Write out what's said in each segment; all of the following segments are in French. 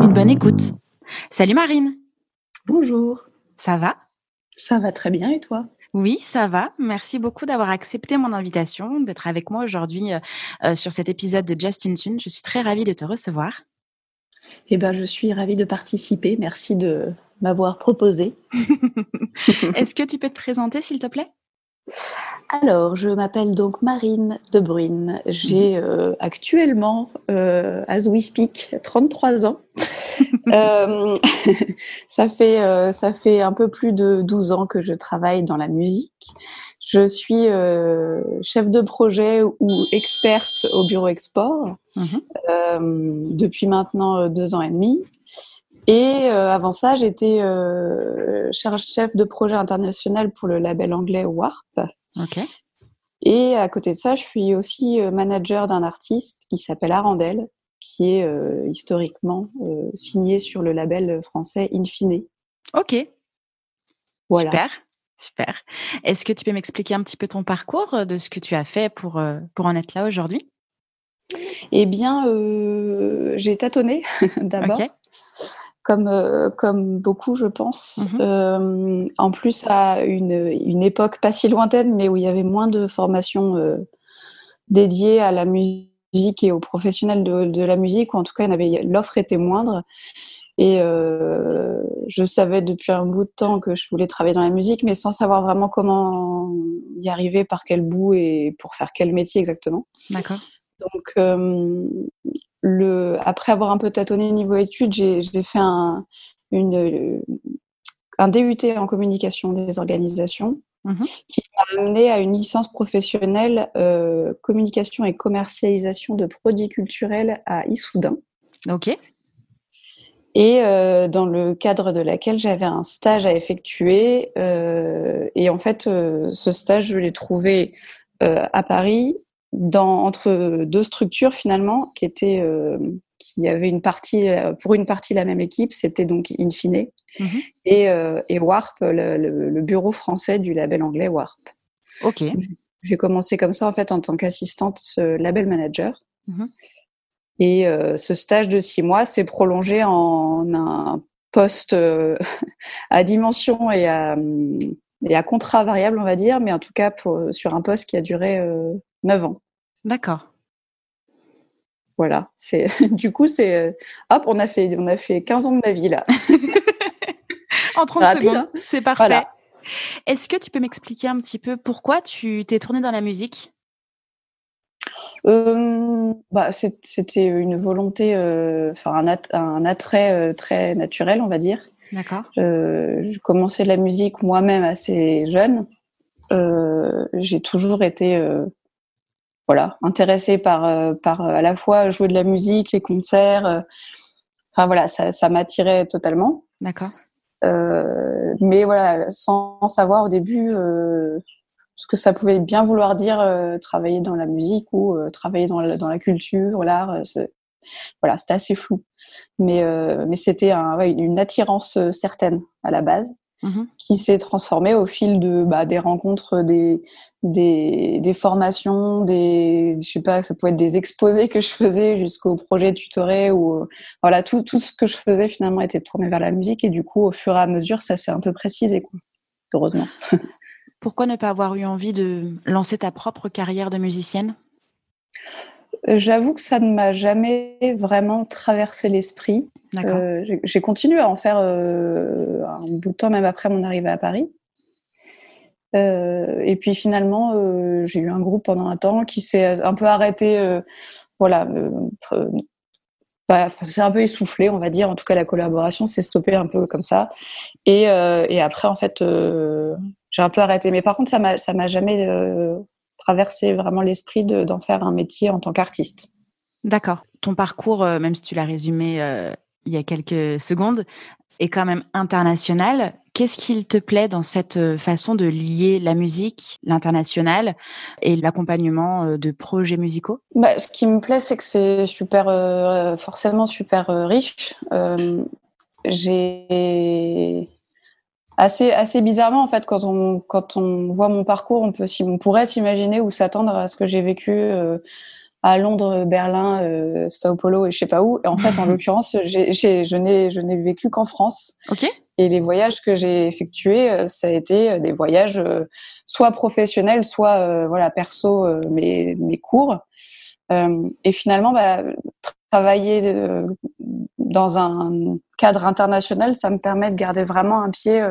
une bonne écoute. Salut Marine. Bonjour. Ça va? Ça va très bien et toi? Oui, ça va. Merci beaucoup d'avoir accepté mon invitation, d'être avec moi aujourd'hui euh, euh, sur cet épisode de Justin Tune. Je suis très ravie de te recevoir. Eh ben, je suis ravie de participer. Merci de m'avoir proposé. Est-ce que tu peux te présenter, s'il te plaît? Alors, je m'appelle donc Marine De Bruyne. J'ai mhm. euh, actuellement, euh, as we speak, 33 ans. euh, ça, fait, euh, ça fait un peu plus de 12 ans que je travaille dans la musique. Je suis euh, chef de projet ou experte au bureau export mhm. depuis maintenant deux ans et demi. Et avant ça, j'étais chef de projet international pour le label anglais Warp. Et à côté de ça, je suis aussi euh, manager d'un artiste qui s'appelle Arandel, qui est euh, historiquement euh, signé sur le label français Infine. Ok. Voilà. Super. Super. Est-ce que tu peux m'expliquer un petit peu ton parcours de ce que tu as fait pour, pour en être là aujourd'hui? Eh bien, j'ai tâtonné d'abord. Ok comme, euh, comme beaucoup, je pense. Mhm. Euh, en plus, à une, une, époque pas si lointaine, mais où il y avait moins de formations euh, dédiées à la musique et aux professionnels de, de la musique, ou en tout cas, l'offre était moindre. Et euh, je savais depuis un bout de temps que je voulais travailler dans la musique, mais sans savoir vraiment comment y arriver, par quel bout et pour faire quel métier exactement. D'accord. Donc, euh, le, après avoir un peu tâtonné niveau études, j'ai fait un, une, un DUT en communication des organisations mmh qui m'a amené à une licence professionnelle euh, communication et commercialisation de produits culturels à Issoudun. Ok. Et euh, dans le cadre de laquelle j'avais un stage à effectuer. Et en fait, ce stage, je l'ai trouvé à Paris dans, entre deux structures finalement qui étaient euh, qui avaient une partie pour une partie la même équipe c'était donc Infine mhm. et, euh, et Warp le, le, bureau français du label anglais Warp ok j'ai commencé comme ça en fait en tant qu'assistante label manager mhm. et euh, ce stage de six mois s'est prolongé en un poste à dimension et à et à contrat variable, on va dire, mais en tout cas pour, sur un poste qui a duré 9 ans. D'accord. Voilà, c'est du coup c'est euh, hop, on a fait on a fait 15 ans de ma vie là. en 30 secondes, hein. c'est parfait. Est-ce que tu peux m'expliquer un petit peu pourquoi tu t'es tournée dans la musique? Euh, bah, c'était une volonté, euh, enfin un, attrait très naturel, on va dire. D'accord. je commençais la musique moi-même assez jeune. J'ai toujours été voilà, intéressée par, euh, par euh, à la fois jouer de la musique, les concerts. Euh, enfin voilà, ça, ça m'attirait totalement. D'accord. Euh, mais voilà, sans savoir au début euh, ce que ça pouvait bien vouloir dire travailler dans la musique ou travailler dans la, dans la culture, l'art. Voilà, c'était assez flou. Mais, mais c'était un, ouais, une attirance certaine à la base. Mmh qui s'est transformé au fil de bah, des rencontres, des, des, des, formations, des je sais pas, ça pouvait être des exposés que je faisais jusqu'au projet tutoré ou voilà tout tout ce que je faisais finalement était tourné vers la musique et du coup au fur et à mesure ça s'est un peu précisé quoi. Heureusement. Pourquoi ne pas avoir eu envie de lancer ta propre carrière de musicienne? J'avoue que ça ne m'a jamais vraiment traversé l'esprit. Euh, j'ai continué à en faire euh, un bout de temps, même après mon arrivée à Paris. Euh, et puis finalement, euh, j'ai eu un groupe pendant un temps qui s'est un peu arrêté. Euh, voilà, bah, c'est un peu essoufflé, on va dire. En tout cas, la collaboration s'est stoppée un peu comme ça. Et, et après, en fait, j'ai un peu arrêté. Mais par contre, ça m'a jamais traversé vraiment l'esprit d'en faire un métier en tant qu'artiste. D'accord. Ton parcours, même si tu l'as résumé il y a quelques secondes, est quand même international. Qu'est-ce qu'il te plaît dans cette euh, façon de lier la musique, l'international et l'accompagnement euh, de projets musicaux? Bah, Ce qui me plaît, c'est que c'est super, euh, forcément super riche. J'ai assez, assez bizarrement, en fait, quand on, quand on voit mon parcours, on, peut, on pourrait s'imaginer ou s'attendre à ce que j'ai vécu à Londres, Berlin, euh, Sao Paulo et je sais pas où. Et en fait, en l'occurrence, j'ai, je n'ai, je n'ai vécu qu'en France. Ok. Et les voyages que j'ai effectués, euh, ça a été euh, des voyages euh, soit professionnels, soit voilà perso, mes, mes cours. et finalement, bah, travailler dans un cadre international, ça me permet de garder vraiment un pied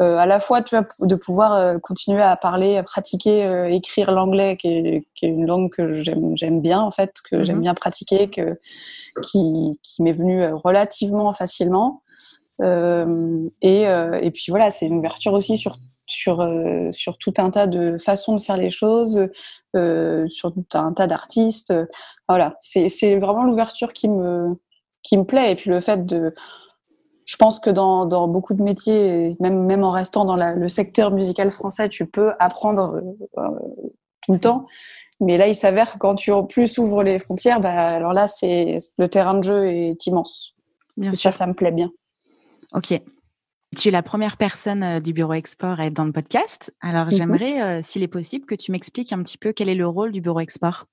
euh, à la fois tu vois, de pouvoir euh, continuer à parler, à pratiquer, euh, écrire l'anglais, qui est, qui est, une langue que j'aime, bien en fait, que j'aime mhm. bien pratiquer, que, qui, qui m'est venue relativement facilement. et, et puis voilà, c'est une ouverture aussi sur sur sur tout un tas de façons de faire les choses, sur tout un tas d'artistes. Voilà, c'est vraiment l'ouverture qui me qui me plaît et puis le fait de je pense que dans, dans, beaucoup de métiers, même, même en restant dans la, le secteur musical français, tu peux apprendre euh, euh, tout le temps. Mais là, il s'avère que quand tu en plus ouvres les frontières, bah, alors là, c'est le terrain de jeu est immense. Bien sûr. Ça, ça me plaît bien. Ok. Tu es la première personne euh, du bureau export à être dans le podcast. Alors, mhm. j'aimerais, s'il est possible, que tu m'expliques un petit peu quel est le rôle du bureau export.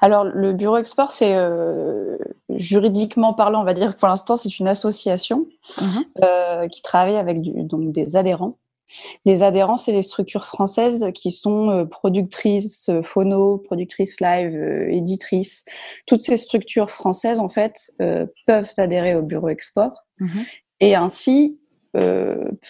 Alors, le bureau export, c'est euh, juridiquement parlant, on va dire pour l'instant, c'est une association euh, qui travaille avec donc des adhérents. Les adhérents, c'est des structures françaises qui sont euh, productrices phono, productrices live, éditrices. Toutes ces structures françaises, en fait, peuvent adhérer au bureau export mhm. et ainsi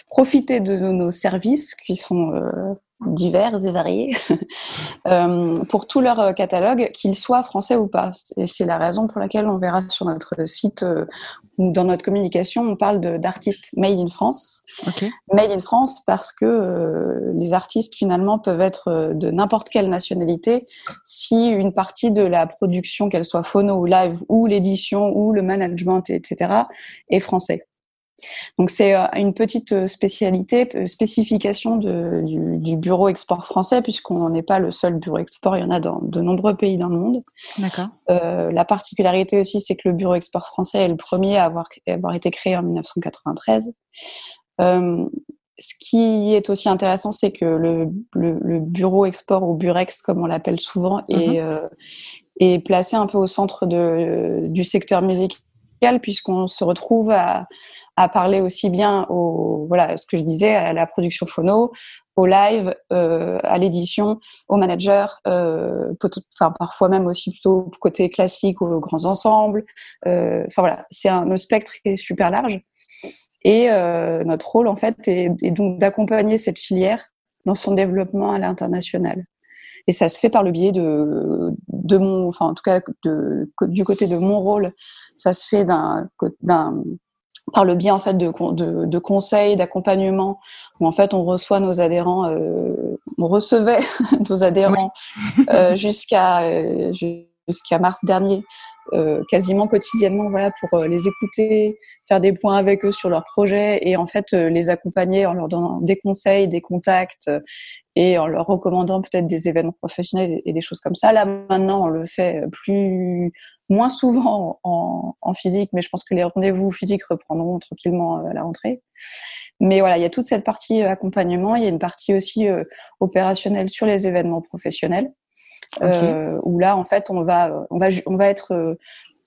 profiter de nos services qui sont divers et variés euh, pour tout leur euh, catalogue, qu'ils soient français ou pas. Et c'est la raison pour laquelle on verra sur notre site euh, ou dans notre communication, on parle d'artistes made in France. Made in France parce que les artistes finalement peuvent être de n'importe quelle nationalité si une partie de la production, qu'elle soit phono ou live ou l'édition ou le management, etc., est français. Donc c'est euh, une petite euh, spécialité, euh, spécification de, du, du, bureau export français, puisqu'on n'est pas le seul bureau export, il y en a dans de nombreux pays dans le monde. D'accord. Euh, la particularité aussi, c'est que le bureau export français est le premier à avoir, avoir été créé en 1993. Euh, ce qui est aussi intéressant, c'est que le, le, le, bureau export ou burex, comme on l'appelle souvent, est, mm-hmm. est placé un peu au centre de, du secteur puisqu'on se retrouve à, à parler aussi bien au voilà ce que je disais à la production phono, au live, euh, à l'édition, au manager, euh, enfin parfois même aussi plutôt côté classique aux grands ensembles. Euh, enfin voilà, c'est un spectre est super large et euh, notre rôle en fait est, est donc d'accompagner cette filière dans son développement à l'international. Et ça se fait par le biais de, de mon, enfin en tout cas de, du côté de mon rôle, ça se fait d'un, d'un par le biais en fait de, de, de conseils, d'accompagnement, où en fait on reçoit nos adhérents, euh, on recevait nos adhérents euh, jusqu'à euh, jusqu'à mars dernier, euh, quasiment quotidiennement, voilà, pour euh, les écouter, faire des points avec eux sur leurs projets et en fait les accompagner en leur donnant des conseils, des contacts et en leur recommandant peut-être des événements professionnels et des choses comme ça. Là maintenant, on le fait plus moins souvent en, en physique, mais je pense que les rendez-vous physiques reprendront tranquillement euh, à la rentrée. Mais voilà, il y a toute cette partie euh, accompagnement, il y a une partie aussi euh, opérationnelle sur les événements professionnels. Euh, où là en fait on va on va on va être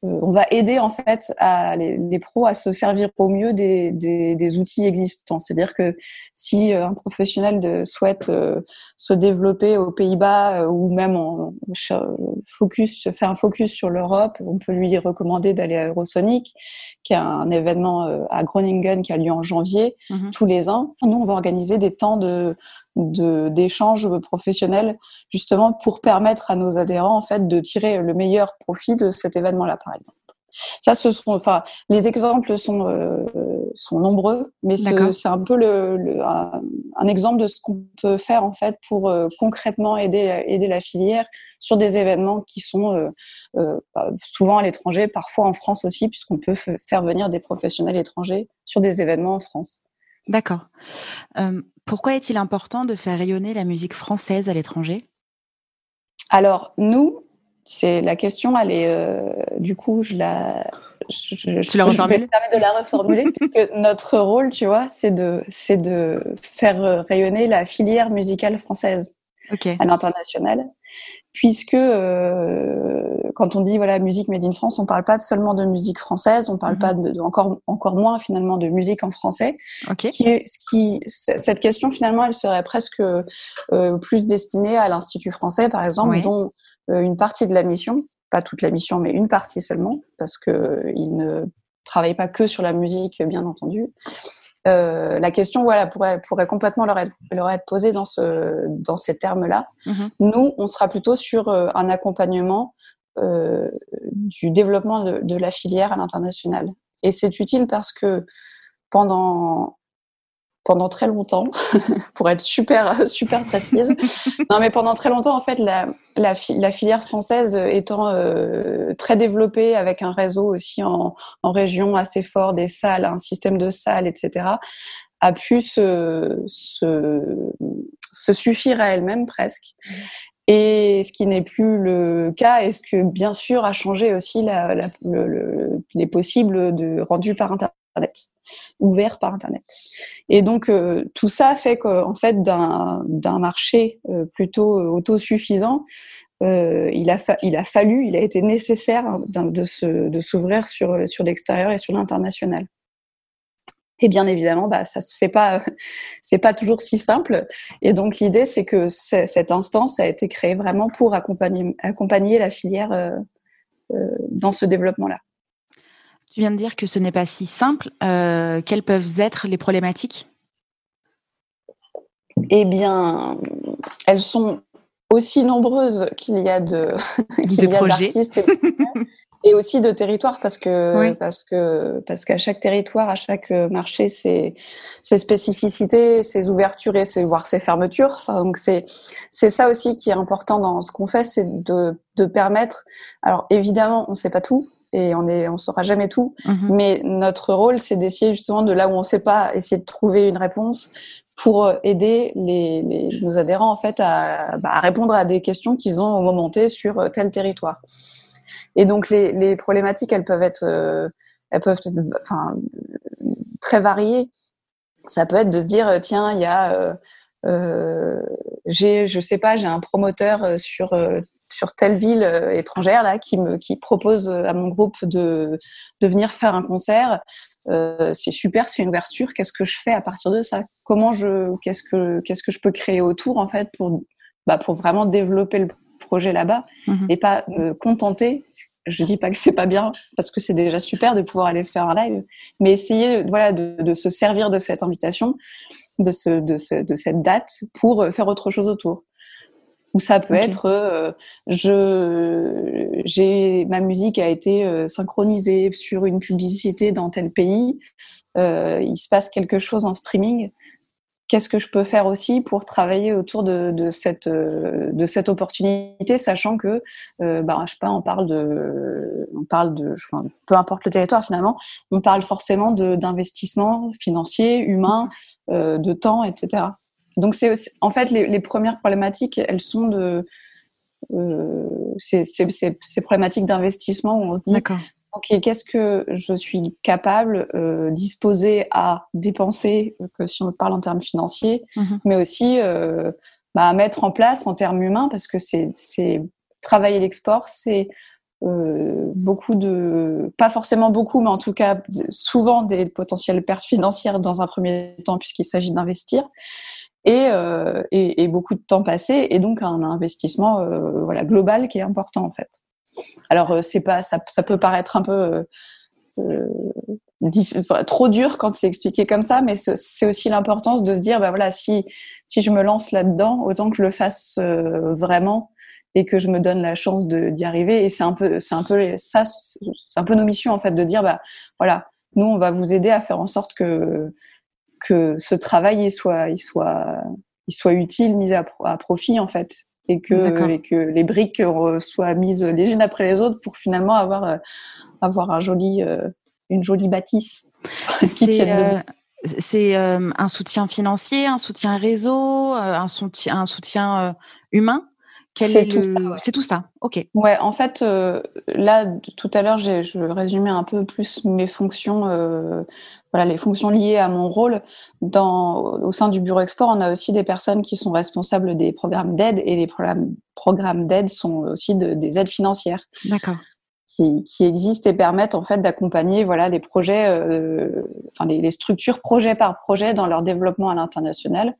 euh, on va aider en fait à les, pros à se servir au mieux des, des, outils existants. C'est-à-dire que si euh, un professionnel de, souhaite euh, se développer aux Pays-Bas ou même en focus, faire un focus sur l'Europe, on peut lui recommander d'aller à Eurosonic, qui est un événement à Groningen qui a lieu en janvier mhm. tous les ans. Nous, on va organiser des temps de d'échanges professionnels justement pour permettre à nos adhérents en fait de tirer le meilleur profit de cet événement-là par exemple. Ça, ce sont, enfin, les exemples sont euh, sont nombreux, mais c'est un peu le, un, exemple de ce qu'on peut faire en fait pour euh, concrètement aider aider la filière sur des événements qui sont euh, bah, souvent à l'étranger, parfois en France aussi, puisqu'on peut faire venir des professionnels étrangers sur des événements en France. D'accord. pourquoi est-il important de faire rayonner la musique française à l'étranger? Alors nous, c'est la question, elle est euh, du coup, je la, je, je, je, la je vais de la reformuler puisque notre rôle, tu vois, c'est de, c'est de faire rayonner la filière musicale française okay. à l'international, puisque euh, quand on dit voilà musique made in France, on parle pas seulement de musique française, on parle mm -hmm. pas de, de, encore encore moins finalement de musique en français. Okay. Ce qui est, ce qui, cette question finalement, elle serait presque euh, plus destinée à l'Institut français, par exemple, oui. dont euh, une partie de la mission, pas toute la mission, mais une partie seulement, parce que il ne travaille pas que sur la musique, bien entendu. Euh, la question voilà, pourrait, pourrait complètement leur être, leur être posée dans, ce, dans ces termes-là. Mm -hmm. Nous, on sera plutôt sur euh, un accompagnement euh, du développement de, de, la filière à l'international. Et c'est utile parce que pendant pendant très longtemps, pour être super super précise. non, mais pendant très longtemps, en fait, la, la, filière française étant euh, très développée, avec un réseau aussi en, région assez fort, des salles, un système de salles, etc., a pu se, se, se suffire à elle-même presque. Et ce qui n'est plus le cas, et ce que bien sûr a changé aussi la, le, les possibles de rendus par Internet ouvert par Internet. Et donc euh, tout ça fait qu'en fait d'un marché euh, plutôt euh, autosuffisant, euh, il, a il a fallu, il a été nécessaire de s'ouvrir sur, sur l'extérieur et sur l'international. Et bien évidemment, bah, ça se fait pas, c'est pas toujours si simple. Et donc l'idée, c'est que cette instance a été créée vraiment pour accompagner, accompagner la filière euh, euh, dans ce développement-là. Tu viens de dire que ce n'est pas si simple. Euh, quelles peuvent être les problématiques? Eh bien, elles sont aussi nombreuses qu'il y a de qu'il y a d'artistes et, et, aussi de territoires parce que oui. parce que parce qu'à chaque territoire, à chaque marché, c'est ses spécificités, ses ouvertures et ses voire ses fermetures. Enfin, donc c'est c'est ça aussi qui est important dans ce qu'on fait, c'est de de permettre. Alors évidemment, on ne sait pas tout et on est on saura jamais tout. Mhm. mais notre rôle c'est d'essayer justement de là où on sait pas essayer de trouver une réponse pour aider les, les nos adhérents en fait à, bah, à répondre à des questions qu'ils ont au moment T sur tel territoire. Et donc les, les problématiques elles peuvent être euh, elles peuvent être enfin très variées. Ça peut être de se dire tiens il y a euh, euh, j'ai je sais pas j'ai un promoteur sur sur telle ville euh, étrangère là qui me qui propose à mon groupe de de venir faire un concert. Euh, c'est super c'est une ouverture. Qu'est-ce que je fais à partir de ça? Comment je qu'est-ce que qu'est-ce que je peux créer autour en fait pour bah, pour vraiment développer le projet là-bas mm -hmm. et pas me contenter? Je dis pas que c'est pas bien parce que c'est déjà super de pouvoir aller faire un live mais essayer voilà de, de se servir de cette invitation de ce de ce de cette date pour faire autre chose autour ou ça peut okay. être euh, je j'ai ma musique a été euh, synchronisée sur une publicité dans tel pays. Euh, il se passe quelque chose en streaming. Qu'est-ce que je peux faire aussi pour travailler autour de, de cette de cette opportunité sachant que bah je sais pas on parle de on parle de enfin, peu importe le territoire finalement on parle forcément d'investissement financier humain de temps etc donc c'est en fait les, les, premières problématiques, elles sont de euh, ces, problématiques d'investissement où on se dit ok qu'est-ce que je suis capable euh, disposé à dépenser que si on parle en termes financiers, mm -hmm. mais aussi euh, bah, à mettre en place en termes humains parce que c'est travailler l'export, c'est euh, beaucoup de, pas forcément beaucoup, mais en tout cas souvent des potentielles pertes financières dans un premier temps puisqu'il s'agit d'investir et, euh, et, et, beaucoup de temps passé et donc un investissement euh, voilà global qui est important en fait. Alors euh, c'est pas ça, ça peut paraître un peu euh, enfin, trop dur quand c'est expliqué comme ça, mais c'est aussi l'importance de se dire bah voilà si si je me lance là-dedans autant que je le fasse vraiment et que je me donne la chance d'y arriver. Et c'est un peu, c'est un peu ça, c'est un peu nos missions en fait, de dire bah voilà, nous on va vous aider à faire en sorte que que ce travail il soit, il soit, il soit utile, mis à, à profit en fait, et que, et que les briques soient mises les unes après les autres pour finalement avoir euh, avoir un joli, euh, une jolie bâtisse. C'est euh, un soutien financier, un soutien réseau, un soutien, un soutien humain? C'est tout, ça, ouais. tout ça. Ok. Ouais, en fait, euh, là, tout à l'heure, je résumais un peu plus mes fonctions, voilà, les fonctions liées à mon rôle. Dans, au sein du bureau export, on a aussi des personnes qui sont responsables des programmes d'aide et les programmes, programmes d'aide sont aussi des aides financières. D'accord. Qui, qui, existent et permettent en fait d'accompagner voilà des projets, euh, enfin les, les, structures projet par projet dans leur développement à l'international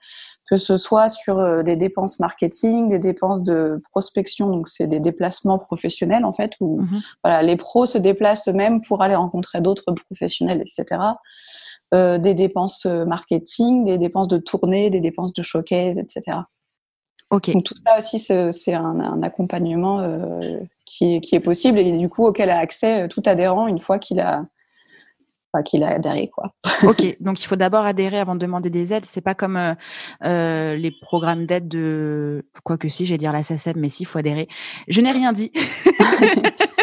que ce soit sur euh, des dépenses marketing, des dépenses de prospection, donc c'est des déplacements professionnels en fait, où mhm. voilà, les pros se déplacent eux-mêmes pour aller rencontrer d'autres professionnels, etc. Euh, des dépenses euh, marketing, des dépenses de tournée, des dépenses de showcase, etc. Ok. Donc tout ça aussi, c'est un, un, accompagnement euh, qui, est, qui est possible et du coup auquel a accès tout adhérent une fois qu'il a qu'il a adhéré quoi. ok, donc il faut d'abord adhérer avant de demander des aides. C'est pas comme euh, euh les programmes d'aide de quoi que si, j'ai dire la SACEM, mais si, il faut adhérer. Je n'ai rien dit.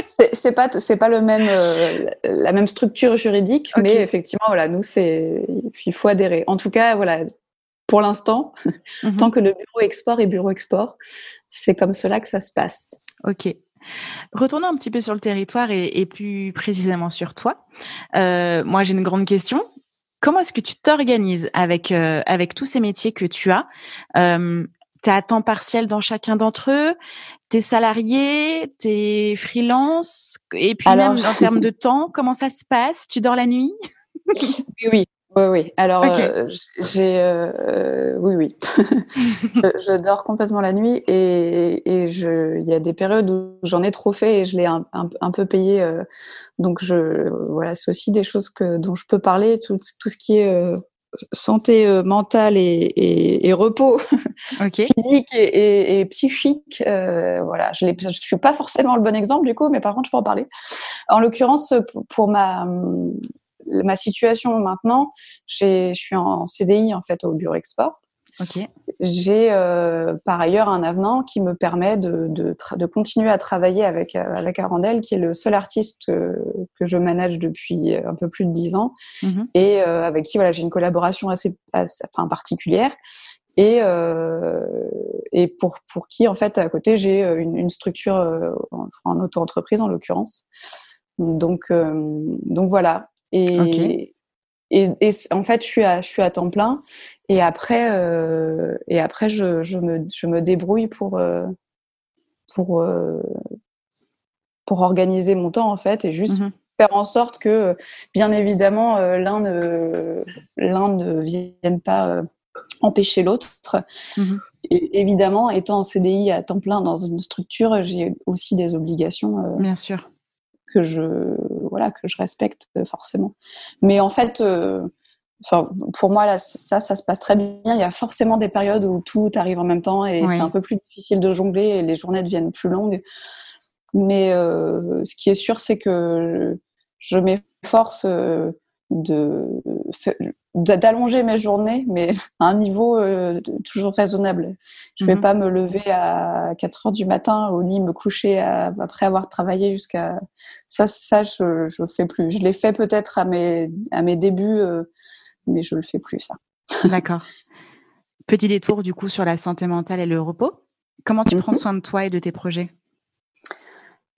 c'est pas c'est pas le même euh, la même structure juridique, mais effectivement voilà, nous c'est il faut adhérer. En tout cas voilà, pour l'instant, mhm. tant que le bureau export est bureau export, c'est comme cela que ça se passe. Ok. Retournons un petit peu sur le territoire et, et plus précisément sur toi. Euh, moi, j'ai une grande question. Comment est-ce que tu t'organises avec euh, avec tous ces métiers que tu as? Euh, Tu à temps partiel dans chacun d'entre eux? T'es salarié? T'es freelance? Et puis même en termes de temps, comment ça se passe? Tu dors la nuit? Oui, oui. Oui, oui. Alors, euh, j'ai, euh, oui, oui. je, je, dors complètement la nuit et, et je, il y a des périodes où j'en ai trop fait et je l'ai un, un, un, peu payé. Euh, donc, je, voilà, c'est aussi des choses que dont je peux parler, tout, tout ce qui est euh, santé euh, mentale et, et, et repos okay. physique et, psychique. voilà, je, je suis pas forcément le bon exemple du coup, mais par contre, je peux en parler. En l'occurrence, pour ma ma situation maintenant, je suis en CDI en fait au bureau export. Okay. J'ai euh, par ailleurs un avenant qui me permet de, de, de continuer à travailler avec euh, avec Arandel, qui est le seul artiste que, que je manage depuis un peu plus de dix ans mm -hmm. et euh, avec qui voilà j'ai une collaboration assez, assez enfin particulière et euh, et pour pour qui en fait à côté j'ai une, une structure en, en auto-entreprise en l'occurrence. Donc donc voilà, et, okay. et, et, en fait, je suis à, je suis à temps plein. Et après, euh, et après je, je, me, je me débrouille pour, euh, pour, euh, pour organiser mon temps, en fait, et juste mm -hmm. faire en sorte que, bien évidemment, l'un ne, ne vienne pas empêcher l'autre. Mm -hmm. Et évidemment, étant en CDI à temps plein dans une structure, j'ai aussi des obligations. Bien sûr que je voilà que je respecte forcément. Mais en fait, euh, enfin pour moi là ça ça se passe très bien. Il y a forcément des périodes où tout arrive en même temps et oui. c'est un peu plus difficile de jongler et les journées deviennent plus longues. Mais euh, ce qui est sûr, c'est que je m'efforce euh, de d'allonger mes journées, mais à un niveau euh, toujours raisonnable. Je vais mm -hmm. pas me lever à 4 heures du matin au lit, me coucher à, après avoir travaillé jusqu'à ça. Ça, je, je fais plus. Je l'ai fait peut-être à mes à mes débuts, euh, mais je le fais plus ça. D'accord. Petit détour du coup sur la santé mentale et le repos. Comment tu mm -hmm. prends soin de toi et de tes projets?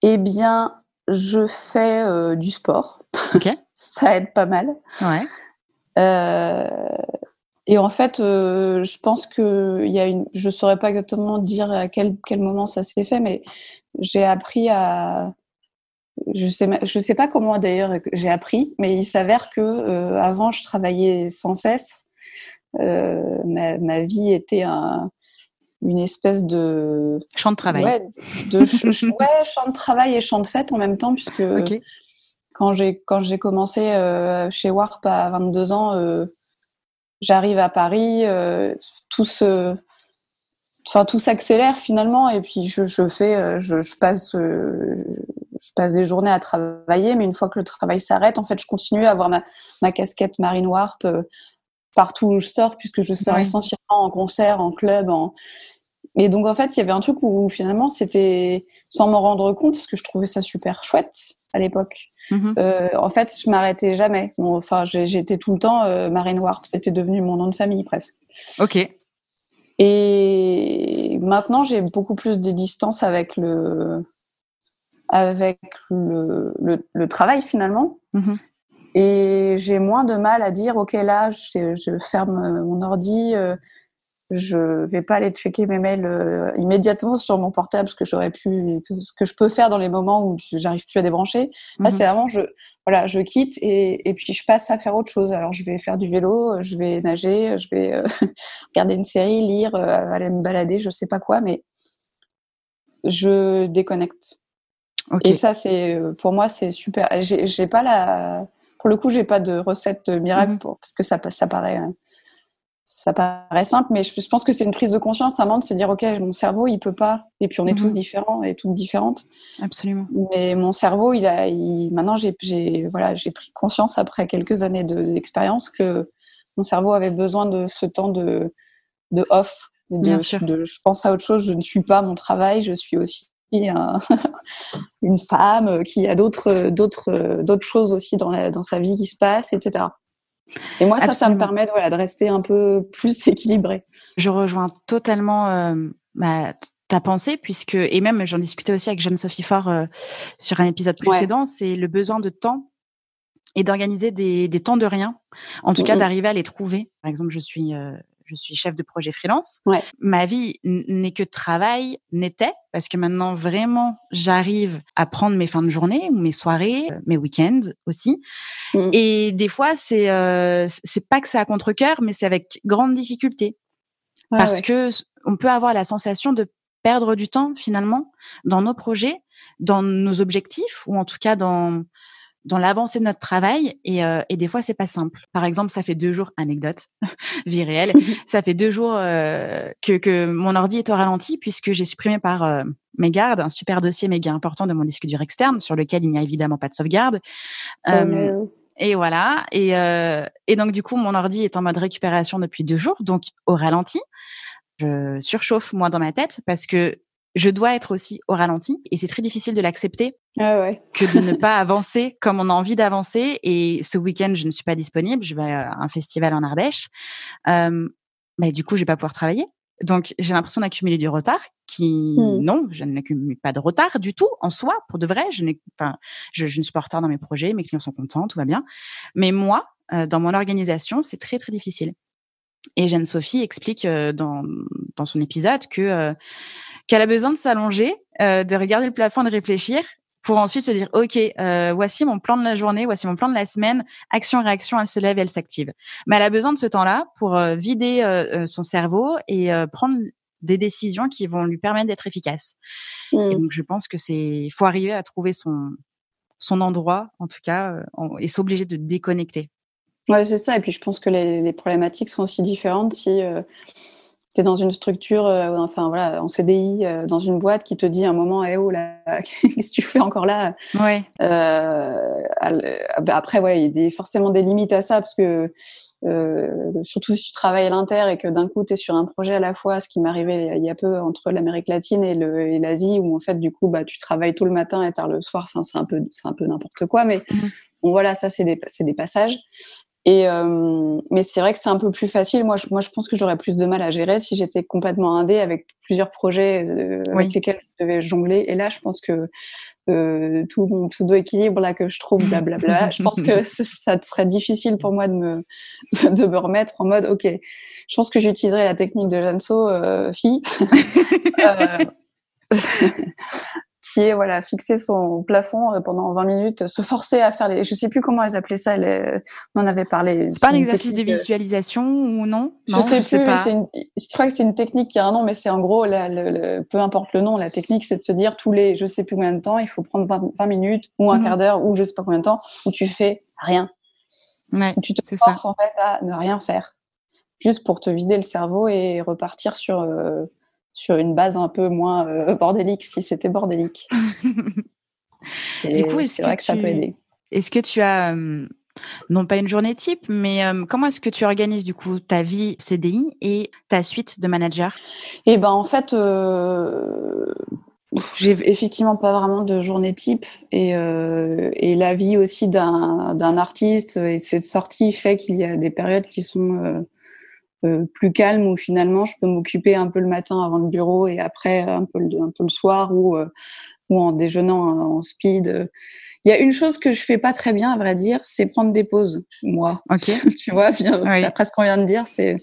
Eh bien, je fais euh, du sport. Ça aide pas mal. Ouais. Euh, et en fait, euh, je pense que y a une, je saurais pas exactement dire à quel quel moment ça s'est fait, mais j'ai appris à, je sais je sais pas comment d'ailleurs j'ai appris, mais il s'avère que avant je travaillais sans cesse. Ma, ma vie était un, une espèce de champ de travail. Ouais, de ouais, champ de travail et champ de fête en même temps, puisque okay quand j'ai quand j'ai commencé euh, chez Warp à 22 ans, euh, j'arrive à Paris, euh, tout se enfin tout s'accélère finalement et puis je, je fais je, je passe je passe des journées à travailler mais une fois que le travail s'arrête en fait je continue à avoir ma, ma casquette Marine Warp partout où je sors puisque je sors essentiellement en concert en club en et donc en fait il y avait un truc où finalement c'était sans m'en rendre compte parce que je trouvais ça super chouette à l'époque mm-hmm. euh, en fait je m'arrêtais jamais bon, enfin j'étais tout le temps Marine Warp c'était devenu mon nom de famille presque ok et maintenant, j'ai beaucoup plus de distance avec le, avec le, le, travail finalement. Mhm. Et j'ai moins de mal à dire, OK, là, je, je ferme mon ordi, euh, je vais pas aller checker mes mails euh, immédiatement sur mon portable, ce que j'aurais pu, ce que je peux faire dans les moments où j'arrive plus à débrancher. Là, mhm. c'est vraiment, je, voilà, je quitte et, et, puis je passe à faire autre chose. Alors, je vais faire du vélo, je vais nager, je vais euh, regarder une série, lire, euh, aller me balader, je sais pas quoi, mais je déconnecte. Et ça, c'est, pour moi, c'est super. J'ai pas la, pour le coup, j'ai pas de recette miracle mhm. pour, parce que ça, ça paraît ça paraît simple, mais je, pense que c'est une prise de conscience à un moment de se dire, ok, mon cerveau, il peut pas. Et puis on est tous mhm. différents et toutes différentes. Absolument. Mais mon cerveau, il a, maintenant j'ai, voilà, j'ai pris conscience après quelques années d'expérience que mon cerveau avait besoin de ce temps de, de off. Bien sûr. De, je pense à autre chose. Je ne suis pas mon travail. Je suis aussi une femme qui a d'autres, d'autres, d'autres choses aussi dans, la, dans sa vie qui se passent, etc. Et moi, ça, ça me permet voilà, de rester un peu plus équilibré. Je rejoins totalement euh, ta pensée, puisque, et même j'en discutais aussi avec Jeanne-Sophie Fort euh, sur un épisode précédent, c'est le besoin de temps et d'organiser des, des, temps de rien. En tout cas, d'arriver à les trouver. Par exemple, je suis euh, je suis chef de projet freelance. Ma vie n'est que travail, n'était, parce que maintenant vraiment j'arrive à prendre mes fins de journée ou mes soirées, euh, mes week-ends aussi. Mmh. Et des fois c'est euh, c'est pas que c'est à contre cœur, mais c'est avec grande difficulté parce que on peut avoir la sensation de perdre du temps finalement dans nos projets, dans nos objectifs ou en tout cas dans dans l'avancée de notre travail et, euh, et des fois c'est pas simple. Par exemple, ça fait deux jours, anecdote, vie réelle, ça fait deux jours euh, que, que mon ordi est au ralenti puisque j'ai supprimé par euh, mes gardes un super dossier méga important de mon disque dur externe sur lequel il n'y a évidemment pas de sauvegarde. Oh euh, et voilà. Et, et donc du coup, mon ordi est en mode récupération depuis deux jours, donc au ralenti. Je surchauffe moi dans ma tête parce que je dois être aussi au ralenti et c'est très difficile de l'accepter ah que de ne pas avancer comme on a envie d'avancer. Et ce week-end, je ne suis pas disponible. Je vais à un festival en Ardèche. Euh, mais du coup, je vais pas pouvoir travailler. Donc, j'ai l'impression d'accumuler du retard qui, hmm. non, je n'accumule pas de retard du tout en soi, pour de vrai. Je, n'ai, enfin, je, je, ne suis pas en retard dans mes projets, mes clients sont contents, tout va bien. Mais moi, euh, dans mon organisation, c'est très, très difficile. Et Jeanne-Sophie explique euh, dans, dans son épisode que euh, qu'elle a besoin de s'allonger, euh, de regarder le plafond, de réfléchir pour ensuite se dire ok euh, voici mon plan de la journée voici mon plan de la semaine. Action réaction elle se lève elle s'active mais elle a besoin de ce temps-là pour euh, vider euh, son cerveau et prendre des décisions qui vont lui permettre d'être efficace. Mmh. et donc je pense que c'est faut arriver à trouver son son endroit en tout cas et s'obliger de déconnecter ouais c'est ça et puis je pense que les, les problématiques sont aussi différentes si tu es dans une structure, euh, enfin voilà, en CDI, euh, dans une boîte qui te dit à un moment, eh oh là, qu'est-ce que tu fais encore là? Euh, bah, après, ouais, il y a des, forcément des limites à ça parce que surtout si tu travailles à l'inter et que d'un coup tu es sur un projet à la fois, ce qui m'arrivait il y a peu entre l'Amérique latine et l'Asie, où en fait du coup bah tu travailles tôt le matin et tard le soir. Enfin c'est un peu c'est un peu n'importe quoi, mais mmh. bon voilà ça c'est des c'est des passages. Et euh, mais c'est vrai que c'est un peu plus facile. Moi, je, moi, je pense que j'aurais plus de mal à gérer si j'étais complètement indé avec plusieurs projets euh, avec lesquels je devais jongler. Et là, je pense que euh, tout mon pseudo équilibre là que je trouve, blablabla, je pense que ça serait difficile pour moi de me de me remettre en mode, ok, je pense que j'utiliserai la technique de Janso euh, fille. euh, qui est voilà fixer son plafond euh, pendant 20 minutes, se forcer à faire les, je sais plus comment elles appelaient ça, on en avait parlé. C'est pas un exercice de euh, visualisation ou non? Je sais plus. Une, je crois que c'est une technique qui a un nom, mais c'est en gros, peu importe le nom, la technique, c'est de se dire tous les, je sais plus combien de temps, il faut prendre 20, minutes ou un mhm. quart d'heure ou je sais pas combien de temps où tu fais rien. Ouais, tu te forces ça. en fait à ne rien faire, juste pour te vider le cerveau et repartir sur euh, sur une base un peu moins bordélique si c'était bordélique. du coup, c'est vrai que, ça peut aider. Est-ce que tu as non pas une journée type, mais comment est-ce que tu organises du coup ta vie CDI et ta suite de manager? Eh ben en fait, j'ai effectivement pas vraiment de journée type et, euh, et la vie aussi d'un artiste et cette sortie fait qu'il y a des périodes qui sont euh, euh, plus calmes où finalement je peux m'occuper un peu le matin avant le bureau et après un peu le, un peu le soir ou, euh, ou en déjeunant en speed. Il y a une chose que je fais pas très bien, à vrai dire, c'est prendre des pauses, moi. Ok. tu vois, après ce qu'on vient de dire, c'est,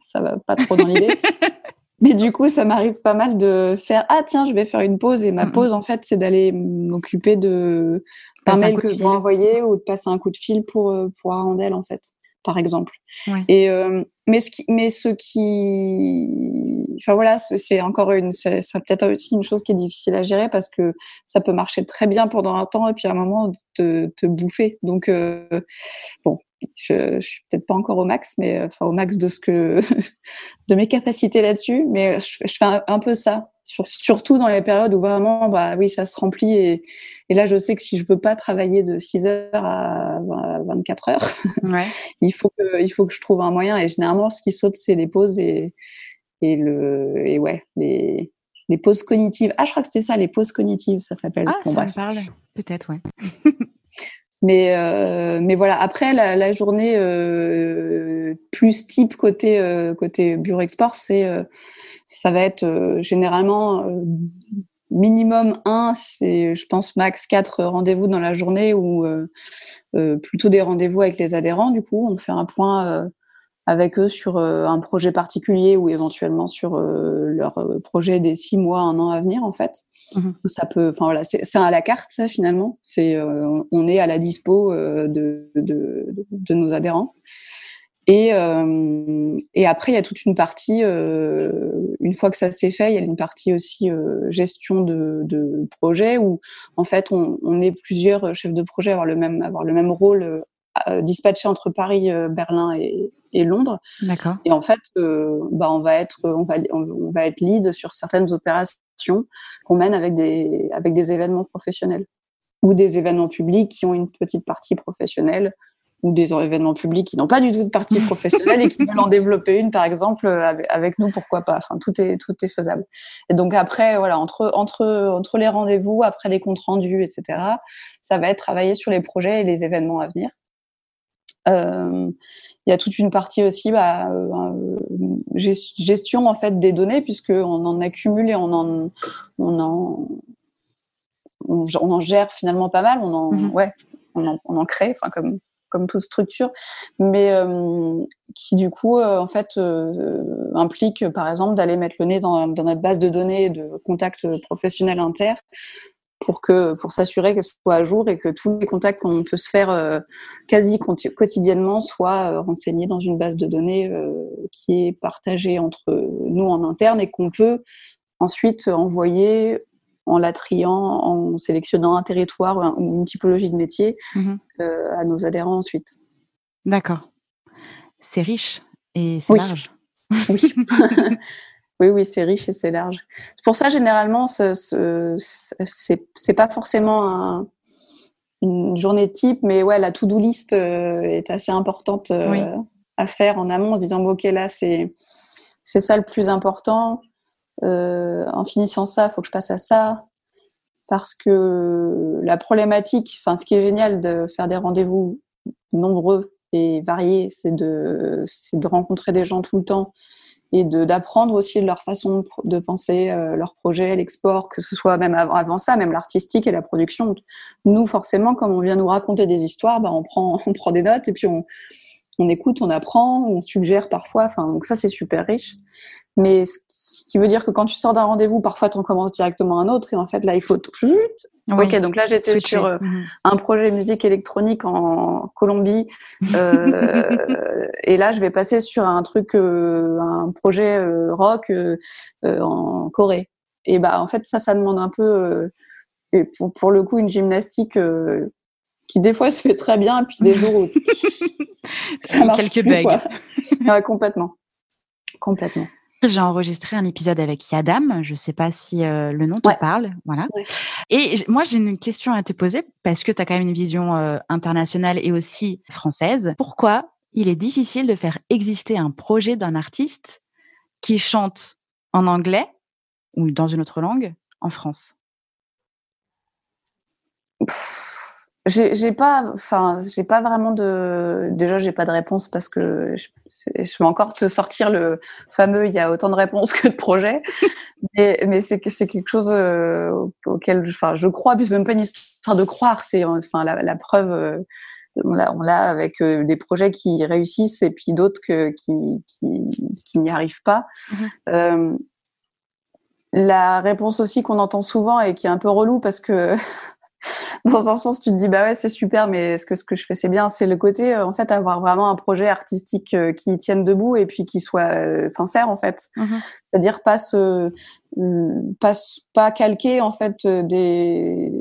ça va pas trop dans l'idée. Mais du coup, ça m'arrive pas mal de faire ah tiens, je vais faire une pause et ma pause en fait, c'est d'aller m'occuper de d'un mail que je dois envoyer ou de passer un coup de fil pour euh, pour en fait, par exemple. Ouais. Et euh, mais ce qui mais ce qui enfin voilà, c'est encore une c'est peut-être aussi une chose qui est difficile à gérer parce que ça peut marcher très bien pendant un temps et puis à un moment te te bouffer. Donc euh, bon, je, je suis peut-être pas encore au max, mais euh, enfin au max de ce que de mes capacités là-dessus, mais je, je fais un, peu ça, surtout dans les périodes où vraiment bah oui ça se remplit et, et là je sais que si je veux pas travailler de 6 heures à 24 heures, ouais. il faut que il faut que je trouve un moyen et généralement ce qui saute c'est les pauses et et le et ouais les les pauses cognitives. Ah, je crois que c'était ça, les pauses cognitives, ça s'appelle. Ah, ça me parle, peut-être, ouais. Mais, euh, mais voilà, après, la, la journée euh, plus type côté, euh, côté bureau export, c'est, euh, ça va être euh, généralement euh, minimum un, c'est, je pense, max quatre rendez-vous dans la journée ou plutôt des rendez-vous avec les adhérents. Du coup, on fait un point avec eux sur un projet particulier ou éventuellement sur leur projet des six mois, un an à venir, en fait. Mmh. Ça peut, enfin voilà, c'est à la carte ça finalement. C'est, euh, on est à la dispo euh, de, de, de, nos adhérents. Et, euh, et après, il y a toute une partie, euh, une fois que ça s'est fait, il y a une partie aussi euh, gestion de, de, projet où en fait on, on, est plusieurs chefs de projet à avoir le même, avoir le même rôle dispatché entre Paris, Berlin et, et Londres. D'accord. Et en fait, bah on va être, on va, on va être lead sur certaines opérations qu'on mène avec des, avec des événements professionnels ou des événements publics qui ont une petite partie professionnelle ou des événements publics qui n'ont pas du tout de partie professionnelle et qui veulent en développer une, par exemple, avec, nous, pourquoi pas. Enfin, tout est, tout est faisable. Et donc après, voilà, entre, entre, entre les rendez-vous, après les comptes rendus, etc., ça va être travailler sur les projets et les événements à venir. Euh, il y a toute une partie aussi bah, euh, gestion en fait des données puisque on en accumule et on en on en on, en gère finalement pas mal. On en mm-hmm. ouais on en, on en crée enfin comme comme toute structure, mais euh, qui du coup euh, en fait euh, implique par exemple d'aller mettre le nez dans, dans, notre base de données de contacts professionnels inter pour que pour s'assurer qu'elle soit à jour et que tous les contacts qu'on peut se faire euh, quasi quotidiennement soient euh, renseignés dans une base de données euh, qui est partagée entre nous en interne et qu'on peut ensuite envoyer en la triant, en sélectionnant un territoire ou une typologie de métier mmh à nos adhérents ensuite. D'accord. C'est riche et c'est large. Oui. Oui, oui, c'est riche et c'est large. Pour ça, généralement, ce, c'est pas forcément un, une journée type, mais ouais, la to-do list euh, est assez importante euh, à faire en amont, en disant bon, ok, là, c'est c'est ça le plus important. Euh, en finissant ça, il faut que je passe à ça. Parce que la problématique, enfin, ce qui est génial de faire des rendez-vous nombreux et variés, c'est de, de rencontrer des gens tout le temps et d'apprendre aussi leur façon de penser euh, leur projet, l'export, que ce soit même avant, avant ça, même l'artistique et la production. Nous, forcément, comme on vient nous raconter des histoires, bah, on, prend, on prend des notes et puis on, on écoute, on apprend, on suggère parfois. Enfin, donc ça, c'est super riche. Mais ce qui veut dire que quand tu sors d'un rendez-vous, parfois tu en commences directement un autre et en fait là il faut Ok, donc là j'étais sur euh, mhm. un projet musique électronique en Colombie euh, et là je vais passer sur un truc, euh, un projet euh, rock euh, en Corée. Et bah en fait ça, ça demande un peu, et pour, pour, le coup, une gymnastique qui des fois se fait très bien, et puis des jours où ça marche quelques bugs. ouais, complètement, complètement. J'ai enregistré un épisode avec Yadam. Je ne sais pas si euh, le nom te parle. Voilà. Et moi, j'ai une question à te poser parce que tu as quand même une vision euh, internationale et aussi française. Pourquoi il est difficile de faire exister un projet d'un artiste qui chante en anglais ou dans une autre langue en France? J'ai pas, enfin, j'ai pas vraiment de. Déjà, j'ai pas de réponse parce que je, je, vais encore te sortir le fameux. Il y a autant de réponses que de projets, mais, mais c'est c'est quelque chose euh, auquel, enfin, je crois. Puis même pas une histoire de croire. C'est enfin la, la preuve. Euh, on l'a avec euh, des projets qui réussissent et puis d'autres que, qui, qui, qui n'y arrivent pas. Mm-hmm. Euh, la réponse aussi qu'on entend souvent et qui est un peu relou parce que dans un sens, tu te dis bah ouais, c'est super, mais est-ce que ce que je fais c'est bien? C'est le côté euh, en fait avoir vraiment un projet artistique euh, qui tienne debout et puis qui soit euh, sincère en fait. Mm-hmm. C'est-à-dire pas se pas pas calquer en fait des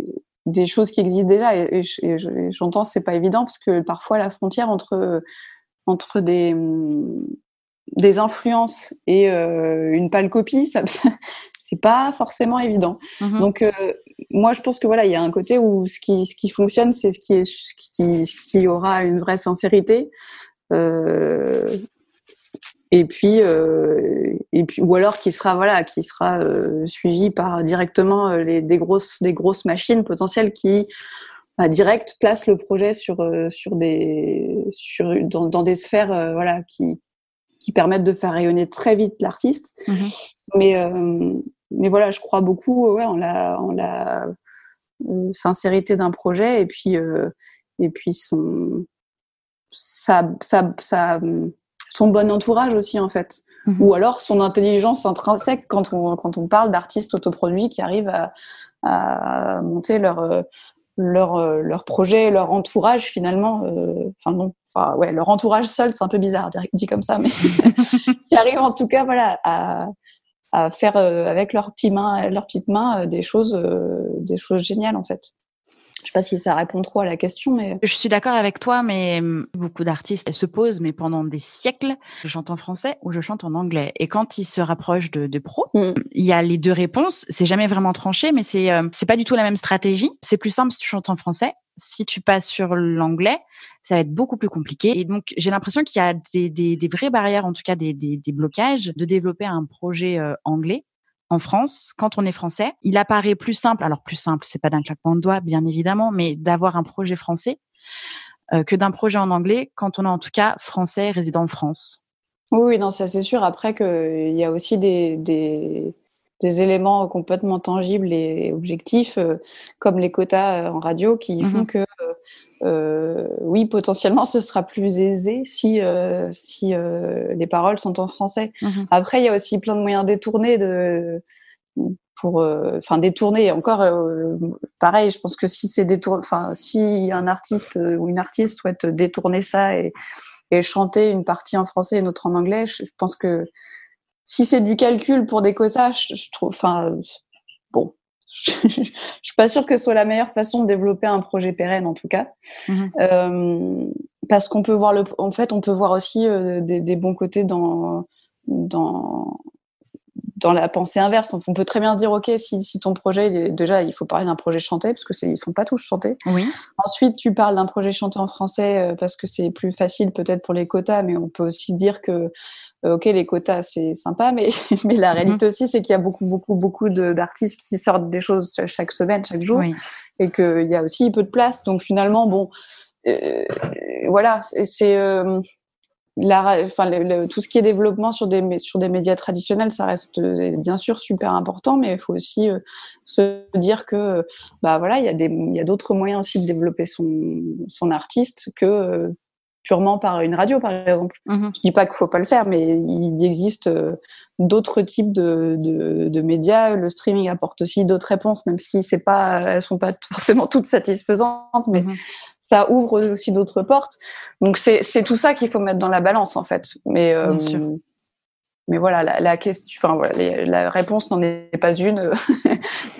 des choses qui existent déjà et, et j'entends c'est pas évident parce que parfois la frontière entre entre des des influences et euh, une pâle copie, ça, c'est pas forcément évident. Mm-hmm. Donc euh, moi je pense que voilà, il y a un côté où ce qui ce qui fonctionne, c'est ce qui est ce qui, ce qui aura une vraie sincérité. Euh, et puis euh, et puis ou alors qui sera voilà qui sera suivi par directement les des grosses des grosses machines potentielles qui bah, direct placent le projet sur sur des sur dans, dans des sphères voilà qui qui permettent de faire rayonner très vite l'artiste. Mm-hmm. Mais mais voilà, je crois beaucoup ouais, en la, en la euh, sincérité d'un projet et puis, euh, et puis son, sa, sa, sa, son bon entourage aussi, en fait. Mhm. Ou alors son intelligence intrinsèque quand on, quand on parle d'artistes autoproduits qui arrivent à, à monter leur, leur, leur projet, leur entourage finalement. Euh, enfin, non, enfin, ouais, leur entourage seul, c'est un peu bizarre dit comme ça, mais qui arrivent en tout cas voilà, à, à faire euh, avec leurs petites mains, leurs petites mains, euh, des choses, euh, des choses géniales en fait. Je sais pas si ça répond trop à la question, mais je suis d'accord avec toi. Mais beaucoup d'artistes se posent, mais pendant des siècles, je chante en français ou je chante en anglais. Et quand ils se rapprochent de, de pro, mm. il y a les deux réponses. C'est jamais vraiment tranché, mais c'est c'est pas du tout la même stratégie. C'est plus simple si tu chantes en français si tu passes sur l'anglais, ça va être beaucoup plus compliqué. Et donc, j'ai l'impression qu'il y a des, des, des, vraies barrières, en tout cas des, des, des blocages, de développer un projet euh, anglais en France, quand on est français, il apparaît plus simple. Alors plus simple, c'est pas d'un claquement de doigts, bien évidemment, mais d'avoir un projet français euh, que d'un projet en anglais quand on est en tout cas français résident en France. Oui, non, ça c'est sûr. Après qu'il y a aussi des, des, des éléments complètement tangibles et objectifs, euh, comme les quotas euh, en radio, qui font mhm. que euh, oui, potentiellement, ce sera plus aisé si euh, si euh, les paroles sont en français. Mhm. Après, il y a aussi plein de moyens détournés de pour enfin détourner encore pareil je pense que si c'est détourné enfin si un artiste ou une artiste souhaite détourner ça et, et chanter une partie en français et une autre en anglais je pense que si c'est du calcul pour des quotas, je, trouve, enfin, bon, je, suis pas sûre que ce soit la meilleure façon de développer un projet pérenne, en tout cas, mhm. euh, parce qu'on peut voir le, en fait, on peut voir aussi euh, des, des, bons côtés dans dans dans la pensée inverse. On peut très bien dire, ok, si, si ton projet, déjà, il faut parler d'un projet chanté parce que ils sont pas tous chantés. Oui. Ensuite, tu parles d'un projet chanté en français euh, parce que c'est plus facile peut-être pour les quotas, mais on peut aussi dire que ok, les quotas, c'est sympa, mais, mais la réalité mhm. aussi, c'est qu'il y a beaucoup, beaucoup, beaucoup d'artistes qui sortent des choses chaque semaine, chaque jour, et qu'il y a aussi peu de place. Donc finalement, bon, euh, voilà, c'est euh, la, enfin, tout ce qui est développement sur des sur des médias traditionnels, ça reste bien sûr super important, mais il faut aussi se dire que bah voilà, il y a des il y a d'autres moyens aussi de développer son son artiste que purement par une radio, par exemple. Mm Je dis pas qu'il faut pas le faire, mais il existe euh, d'autres types de, de, de, médias. Le streaming apporte aussi d'autres réponses, même si c'est pas, elles sont pas forcément toutes satisfaisantes, mais mhm. ça ouvre aussi d'autres portes. Donc c'est tout ça qu'il faut mettre dans la balance, en fait. Mais euh, mais voilà, la, la question, enfin voilà, la réponse n'en est pas une.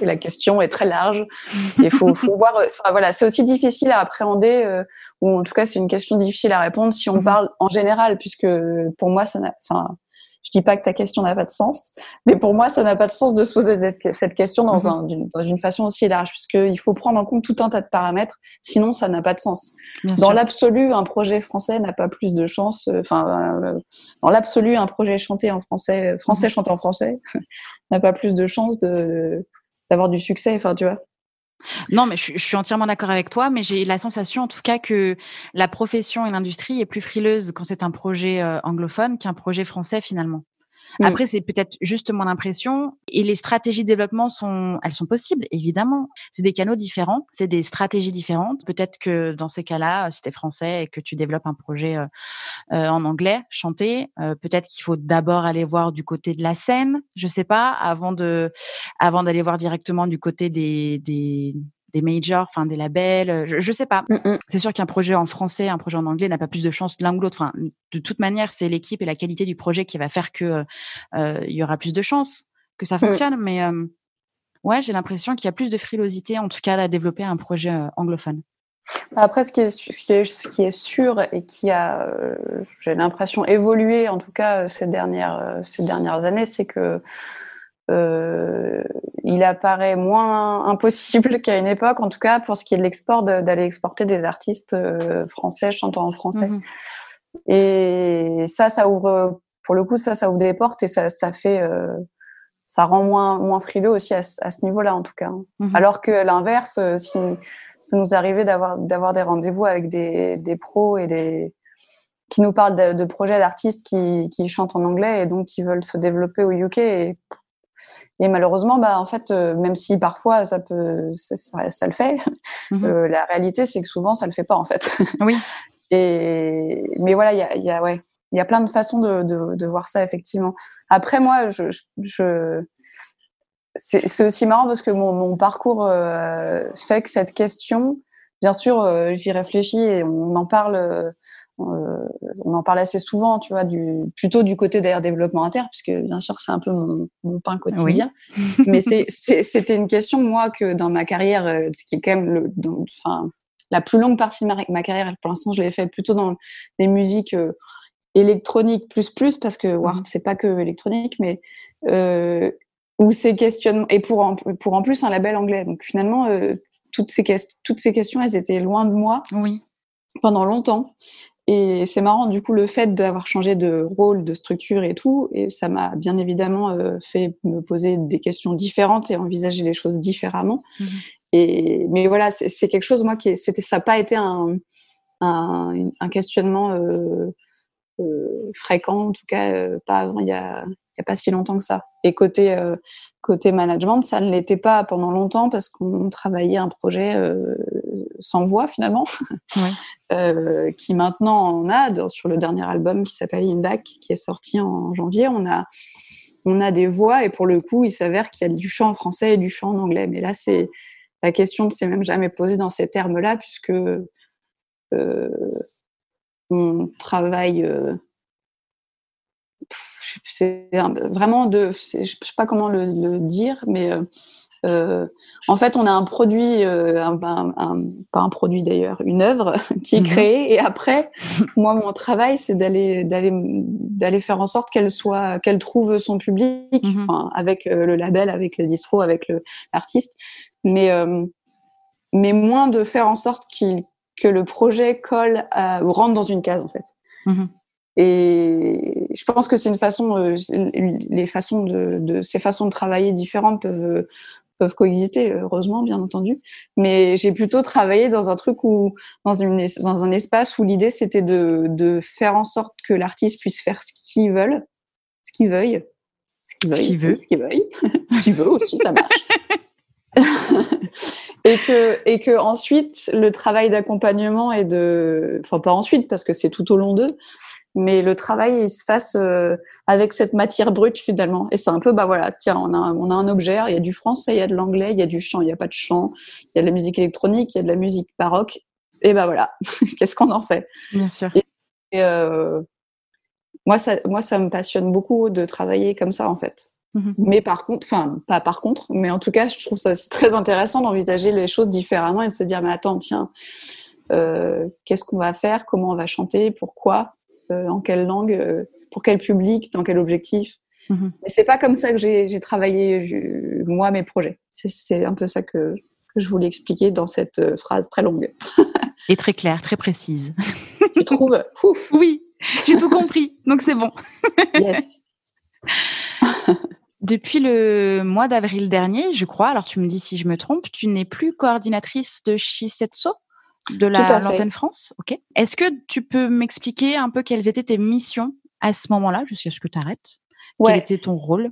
et la question est très large. Il faut, faut voir. Enfin, voilà, c'est aussi difficile à appréhender, euh, ou en tout cas, c'est une question difficile à répondre si on mhm. parle en général, puisque pour moi, ça, enfin, Je dis pas que ta question n'a pas de sens, mais pour moi, ça n'a pas de sens de se poser cette question dans, mhm. un, dans une façon aussi large, puisqu'il faut prendre en compte tout un tas de paramètres, sinon ça n'a pas de sens. dans l'absolu, un projet français n'a pas plus de chance. Euh, enfin, euh, dans l'absolu, un projet chanté en français, français mhm. chanté en français, n'a pas plus de chance de d'avoir du succès. Enfin, tu vois. Non, mais je, suis entièrement d'accord avec toi, mais j'ai la sensation en tout cas que la profession et l'industrie est plus frileuse quand c'est un projet euh, anglophone qu'un projet français finalement. Mmh. Après, c'est peut-être juste mon impression. Et les stratégies de développement sont, elles sont possibles, évidemment. C'est des canaux différents, c'est des stratégies différentes. Peut-être que dans ces cas-là, si t'es français et que tu développes un projet euh, euh, en anglais, chanté, euh, peut-être qu'il faut d'abord aller voir du côté de la scène, je sais pas, avant de, avant d'aller voir directement du côté des, des majors, enfin des labels, euh, je, je sais pas. Mm, mm. C'est sûr qu'un projet en français, un projet en anglais n'a pas plus de chance l'un ou l'autre. Enfin, de toute manière, c'est l'équipe et la qualité du projet qui va faire que euh, euh il y aura plus de chances que ça mm. fonctionne. Mais euh, ouais, j'ai l'impression qu'il y a plus de frilosité, en tout cas, à développer un projet anglophone. Après, ce qui, est, ce, qui est, sûr et qui a, j'ai l'impression, évolué, en tout cas ces dernières, ces dernières années, c'est que il apparaît moins impossible qu'à une époque, en tout cas pour ce qui est de l'export, d'aller exporter des artistes euh, français chantant en français. Mhm. Et ça, ça ouvre, pour le coup, ça, ça ouvre des portes et ça, ça fait, euh, ça rend moins, moins frileux aussi à, ce niveau-là, en tout cas. Mhm. Alors que l'inverse, euh, si ça nous arrivait d'avoir, d'avoir des rendez-vous avec des, des pros et des, qui nous parlent de, de projets d'artistes qui, qui chantent en anglais et donc qui veulent se développer au UK et et malheureusement, bah, en fait, euh, même si parfois ça peut, ça, ça le fait, mhm. euh, la réalité, c'est que souvent, ça le fait pas, en fait. Oui. Et, mais voilà, il y a, y a, ouais, il y a plein de façons de, de, de, voir ça, effectivement. Après, moi, je, je, je c'est aussi marrant parce que mon, mon parcours euh, fait que cette question, bien sûr, j'y réfléchis et on en parle on en parle assez souvent, tu vois, du, plutôt du côté d'ailleurs développement inter, puisque bien sûr c'est un peu mon, mon pain quotidien. Mais c'était une question moi que dans ma carrière, euh, qui est quand même le, enfin la plus longue partie de ma, carrière, pour l'instant je l'ai fait plutôt dans des musiques euh, électroniques plus plus parce que wow, mm-hmm. c'est pas que électronique, mais euh, où ces questionnements et pour en, pour en plus un label anglais. Donc finalement toutes ces toutes ces questions elles étaient loin de moi. Oui pendant longtemps. Et c'est marrant, du coup, le fait d'avoir changé de rôle, de structure et tout, et ça m'a bien évidemment euh, fait me poser des questions différentes et envisager les choses différemment. Mmh. Et mais voilà, c'est quelque chose moi qui c'était ça n'a pas été un, un, un questionnement euh, euh, fréquent, en tout cas pas avant il y a a pas si longtemps que ça. Et côté euh, côté management, ça ne l'était pas pendant longtemps parce qu'on travaillait un projet euh, sans voix finalement, oui. euh, qui maintenant en a sur le dernier album qui s'appelle In Back, qui est sorti en janvier. On a on a des voix et pour le coup, il s'avère qu'il y a du chant en français et du chant en anglais. Mais là, c'est la question ne s'est même jamais posée dans ces termes-là puisque on travaille. C'est vraiment de, je sais pas comment le, le dire, mais euh, euh, en fait, on a un produit, euh, un, un, pas un produit d'ailleurs, une œuvre qui est mhm. créée. Et après, moi, mon travail, c'est d'aller, d'aller, d'aller faire en sorte qu'elle soit, qu'elle trouve son public, mhm. avec euh, le label, avec le distro, avec l'artiste. Mais, mais moins de faire en sorte qu'il, que le projet colle à, ou rentre dans une case, en fait. Mhm. Et je pense que c'est une façon, euh, les façons de, de, ces façons de travailler différentes peuvent peuvent coexister, heureusement, bien entendu. Mais j'ai plutôt travaillé dans un truc où, dans, une, dans un espace où l'idée c'était de, de faire en sorte que l'artiste puisse faire ce qu'il veut, ce qu'il veuille, ce qu'il veuille, veut, ce qu'il veuille, ce qu'il veut aussi, ça marche. et que et que ensuite le travail d'accompagnement et de, enfin pas ensuite parce que c'est tout au long d'eux, mais le travail il se fasse euh, avec cette matière brute finalement. Et c'est un peu bah voilà, tiens, on a on a un objet, il y a du français, il y a de l'anglais, il y a du chant, il y a pas de chant, il y a de la musique électronique, il y a de la musique baroque. Et bah voilà, qu'est-ce qu'on en fait? Bien sûr. Et, euh, moi ça moi ça me passionne beaucoup de travailler comme ça en fait. Mmh mais par contre, enfin pas par contre, mais en tout cas, je trouve ça aussi très intéressant d'envisager les choses différemment et de se dire mais attends, tiens, euh, qu'est-ce qu'on va faire, comment on va chanter, pourquoi, en quelle langue. Euh, pour quel public, dans quel objectif. Mhm. Et c'est pas comme ça que j'ai travaillé moi mes projets. C'est un peu ça que, que, je voulais expliquer dans cette euh, phrase très longue. Et très claire, très précise. Tu trouves Ouf. Oui, j'ai tout compris, donc c'est bon. yes. Depuis le mois d'avril dernier, je crois, alors tu me dis si je me trompe, tu n'es plus coordinatrice de Shisetso de la l'antenne France. Ok. Est-ce que tu peux m'expliquer un peu quelles étaient tes missions à ce moment-là, jusqu'à ce que tu arrêtes? Quel était ton rôle?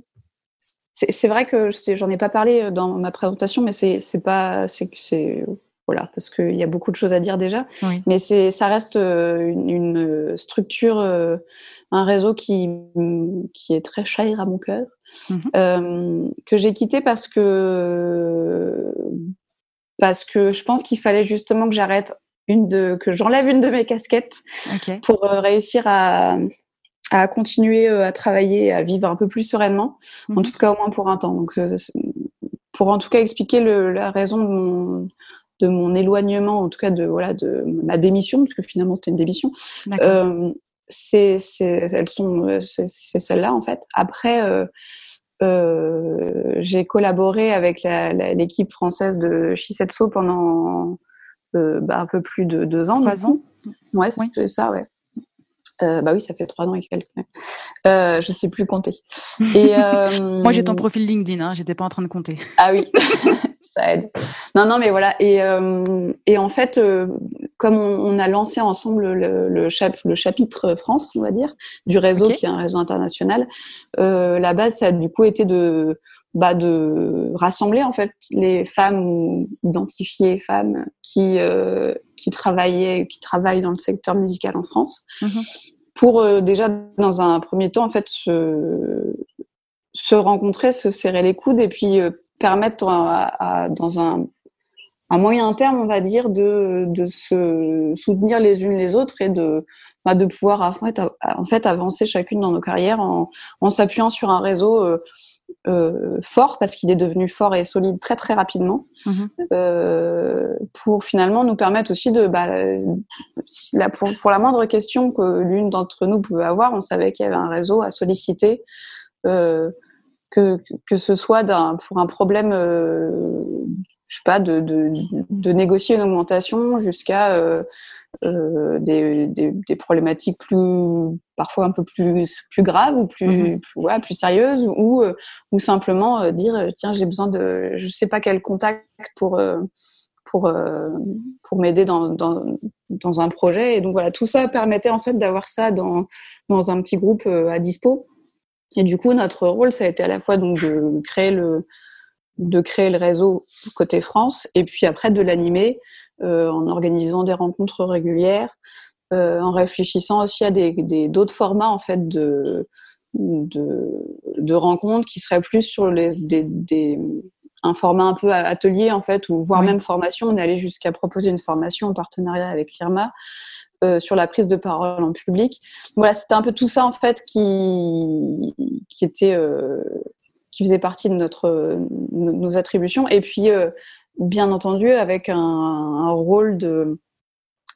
C'est vrai que j'en ai pas parlé euh, dans ma présentation, mais c'est pas c'est voilà parce qu'il y a beaucoup de choses à dire déjà. Mais c'est ça reste euh, une, structure, euh, un réseau qui qui est très cher à mon cœur, mmh que j'ai quitté parce que parce que je pense qu'il fallait justement que j'arrête une de que j'enlève une de mes casquettes pour euh, réussir à, à continuer euh, à travailler, à vivre un peu plus sereinement, en mhm. tout cas au moins pour un temps. Donc, euh, pour en tout cas expliquer le, la raison de mon, de mon éloignement, en tout cas de voilà de ma démission, parce que finalement c'était une démission. Euh, c'est, elles sont, c'est celle-là en fait. Après, euh, euh, j'ai collaboré avec l'équipe française de Shisetsu pendant euh, bah, un peu plus de deux ans. Trois ans? Ouais, c'est ça, ouais. Euh, bah oui, ça fait trois ans et quelques. Euh, je sais plus compter. Et euh, moi, j'ai ton profil LinkedIn. Hein, J'étais pas en train de compter. Ah oui, ça aide. Non, non, mais voilà. Et, euh, et en fait, euh, comme on, a lancé ensemble le, le, le, chapitre France, on va dire, du réseau qui est un réseau international, la base, ça a du coup été de bah, de rassembler en fait les femmes identifiées femmes qui euh, qui travaillaient qui travaillent dans le secteur musical en France mhm. pour euh, déjà dans un premier temps en fait se se rencontrer se serrer les coudes et puis euh, permettre à, dans un moyen terme on va dire de de se soutenir les unes les autres et de bah, de pouvoir en fait, en fait avancer chacune dans nos carrières en, en s'appuyant sur un réseau euh, fort parce qu'il est devenu fort et solide très très rapidement mhm. euh, pour finalement nous permettre aussi de bah, la, pour, pour, la moindre question que l'une d'entre nous pouvait avoir on savait qu'il y avait un réseau à solliciter euh, que, que ce soit pour un problème je sais pas de, de, de, négocier une augmentation jusqu'à euh, des, des, des, problématiques plus parfois un peu plus plus graves ou plus mhm. plus, ouais, plus sérieuses ou euh, ou simplement euh, dire tiens j'ai besoin de je sais pas quel contact pour pour pour m'aider dans, dans dans un projet et donc voilà tout ça permettait en fait d'avoir ça dans dans un petit groupe à dispo et du coup notre rôle ça a été à la fois donc de créer le de créer le réseau côté France et puis après de l'animer en organisant des rencontres régulières, euh, en réfléchissant aussi à des d'autres formats en fait de, de, de rencontres qui seraient plus sur les des, des un format un peu atelier en fait ou voire même formation. On est allé jusqu'à proposer une formation en partenariat avec l'IRMA. Euh, sur la prise de parole en public. Voilà, c'était un peu tout ça en fait qui qui était euh, qui faisait partie de notre nos attributions. Et puis euh, bien entendu avec un, un rôle de,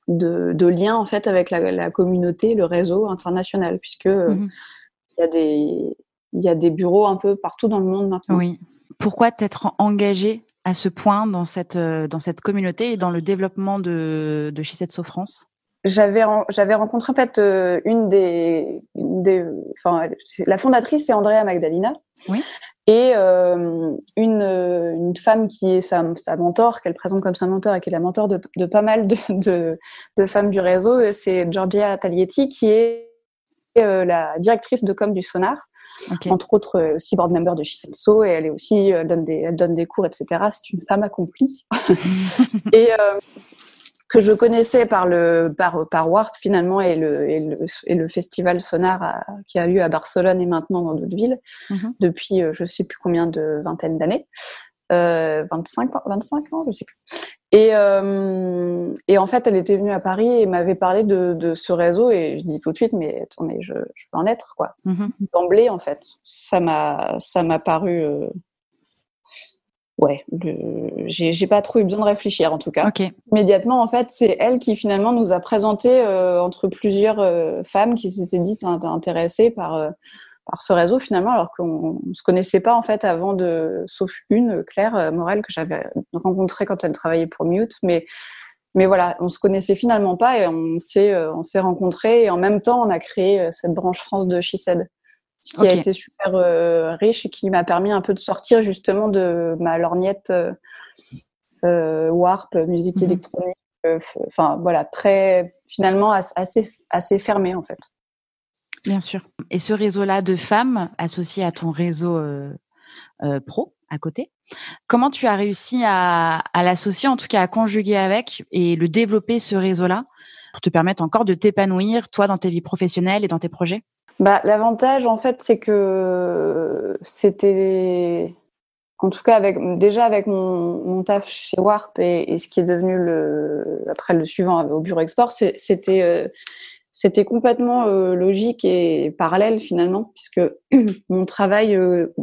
de, de, lien en fait avec la, la, communauté, le réseau international, puisque mhm. il y a des il y a des bureaux un peu partout dans le monde maintenant. Oui. Pourquoi t'être engagé à ce point dans cette dans cette communauté et dans le développement de de Shisetsu France? J'avais j'avais rencontré en fait euh, une des, une des enfin la fondatrice c'est Andrea Magdalena oui et euh, une, une femme qui est sa, sa mentor, qu'elle présente comme sa mentor et qui est la mentor de, de pas mal de, de, de, femmes du réseau, c'est Georgia Taglietti, qui est euh, la directrice de com du Sonar, entre autres euh, aussi board member de Chiselso, et elle est aussi elle donne des, elle donne des cours, etc. C'est une femme accomplie. et euh, que je connaissais par le par, par Warp finalement et le, et le, et le festival Sonar qui a lieu à Barcelone et maintenant dans d'autres villes mhm. depuis euh, je sais plus combien de vingtaines d'années. Euh, 25, 25 ans, je sais plus. Et, euh, et en fait, elle était venue à Paris et m'avait parlé de, de ce réseau et je dis tout de suite, mais attends, mais je, je veux en être quoi. Mhm. D'emblée, en fait, ça m'a ça m'a paru euh, ouais, j'ai pas trop eu besoin de réfléchir en tout cas. Okay. Immédiatement, en fait, c'est elle qui finalement nous a présenté euh, entre plusieurs euh, femmes qui s'étaient dites intéressées par euh, par ce réseau finalement, alors qu'on ne se connaissait pas en fait avant de, sauf une, Claire Morel que j'avais rencontrée quand elle travaillait pour Mute, mais mais voilà, on se connaissait finalement pas et on s'est on s'est rencontrés et en même temps on a créé cette branche France de She Said ce qui a été super euh, riche et qui m'a permis un peu de sortir justement de ma lorgnette euh, euh warp, musique mhm. électronique. Enfin voilà, très finalement assez assez fermé en fait. Bien sûr. Et ce réseau-là de femmes associé à ton réseau pro à côté, comment tu as réussi à, à l'associer, en tout cas à conjuguer avec et le développer ce réseau-là pour te permettre encore de t'épanouir toi dans tes vies professionnelles et dans tes projets? Bah, L'avantage, en fait, c'est que c'était, en tout cas, avec, déjà avec mon, mon taf chez Warp et, et, ce qui est devenu le, après le suivant au Bureau Export, c'était, euh, c'était complètement euh, logique et parallèle finalement, puisque mon travail, euh,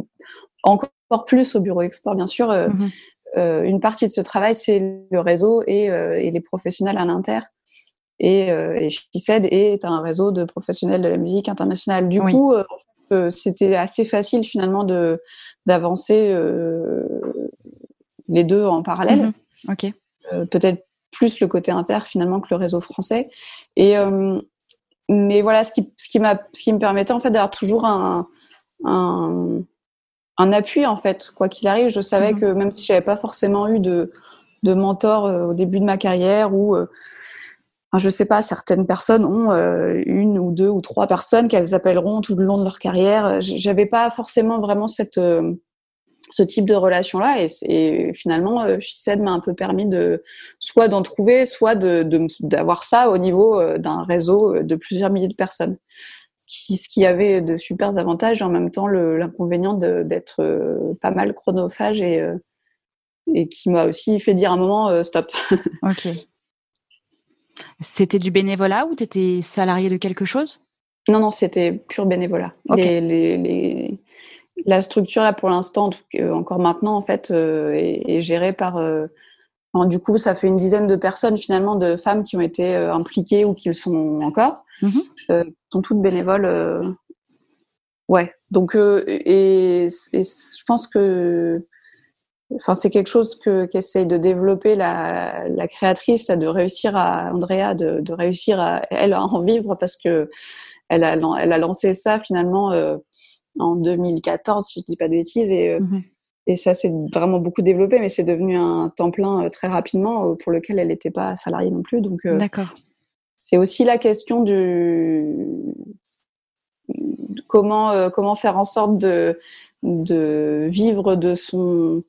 encore plus au Bureau Export, bien sûr, mmh une partie de ce travail, c'est le réseau et, et les professionnels à l'inter et, euh, et est un réseau de professionnels de la musique internationale. Du coup, euh, euh, c'était assez facile finalement de d'avancer euh, les deux en parallèle. Mhm. Ok. Peut-être plus le côté inter finalement que le réseau français. Et mais voilà, ce qui ce qui m'a ce qui me permettait en fait d'avoir toujours un, un un appui en fait quoi qu'il arrive. Je savais mhm. que même si j'avais pas forcément eu de de mentor au début de ma carrière ou je sais pas, certaines personnes ont euh, une ou deux ou trois personnes qu'elles appelleront tout le long de leur carrière. J'avais pas forcément vraiment cette euh, ce type de relation là et, finalement euh, m'a un peu permis de soit d'en trouver soit de d'avoir ça au niveau euh, d'un réseau de plusieurs milliers de personnes ce qui avait de super avantages et en même temps l'inconvénient d'être pas mal chronophage et et qui m'a aussi fait dire un moment stop. Ok. C'était du bénévolat ou tu étais salarié de quelque chose? Non, non, c'était pur bénévolat. La structure, là, pour l'instant, encore maintenant, en fait, euh, est, gérée par. Euh, du coup, ça fait une dizaine de personnes, finalement, de femmes qui ont été euh, impliquées ou qui le sont encore. Mm sont toutes bénévoles. Ouais. Donc, et, je pense que Enfin, c'est quelque chose que qu'essaye de développer la, la créatrice, de réussir à Andrea, de, de, réussir à elle à en vivre parce que elle a, elle a lancé ça finalement euh, en 2014, si je dis pas de bêtises, et, euh, mm-hmm. et ça s'est vraiment beaucoup développé, mais c'est devenu un temps plein euh, très rapidement pour lequel elle n'était pas salariée non plus. Donc, d'accord. C'est aussi la question du comment comment faire en sorte de de vivre de son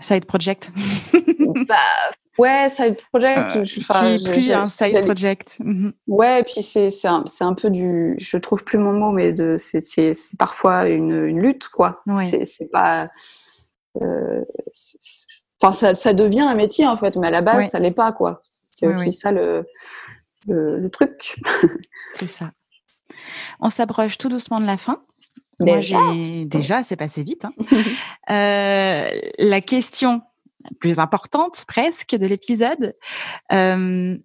side project. bah, ouais, side project. Euh, enfin, plus un side project. Mhm. Ouais, et puis c'est c'est un, un, peu du, je trouve plus mon mot, mais de c'est parfois une, une, lutte quoi. Ouais. C'est pas. Euh, enfin, ça, ça, devient un métier en fait, mais à la base, ça l'est pas quoi. C'est aussi ça le, le, le truc. c'est ça. On s'approche tout doucement de la fin. Moi, j'ai déjà, c'est passé vite. Hein. euh, la question la plus importante presque de l'épisode, euh,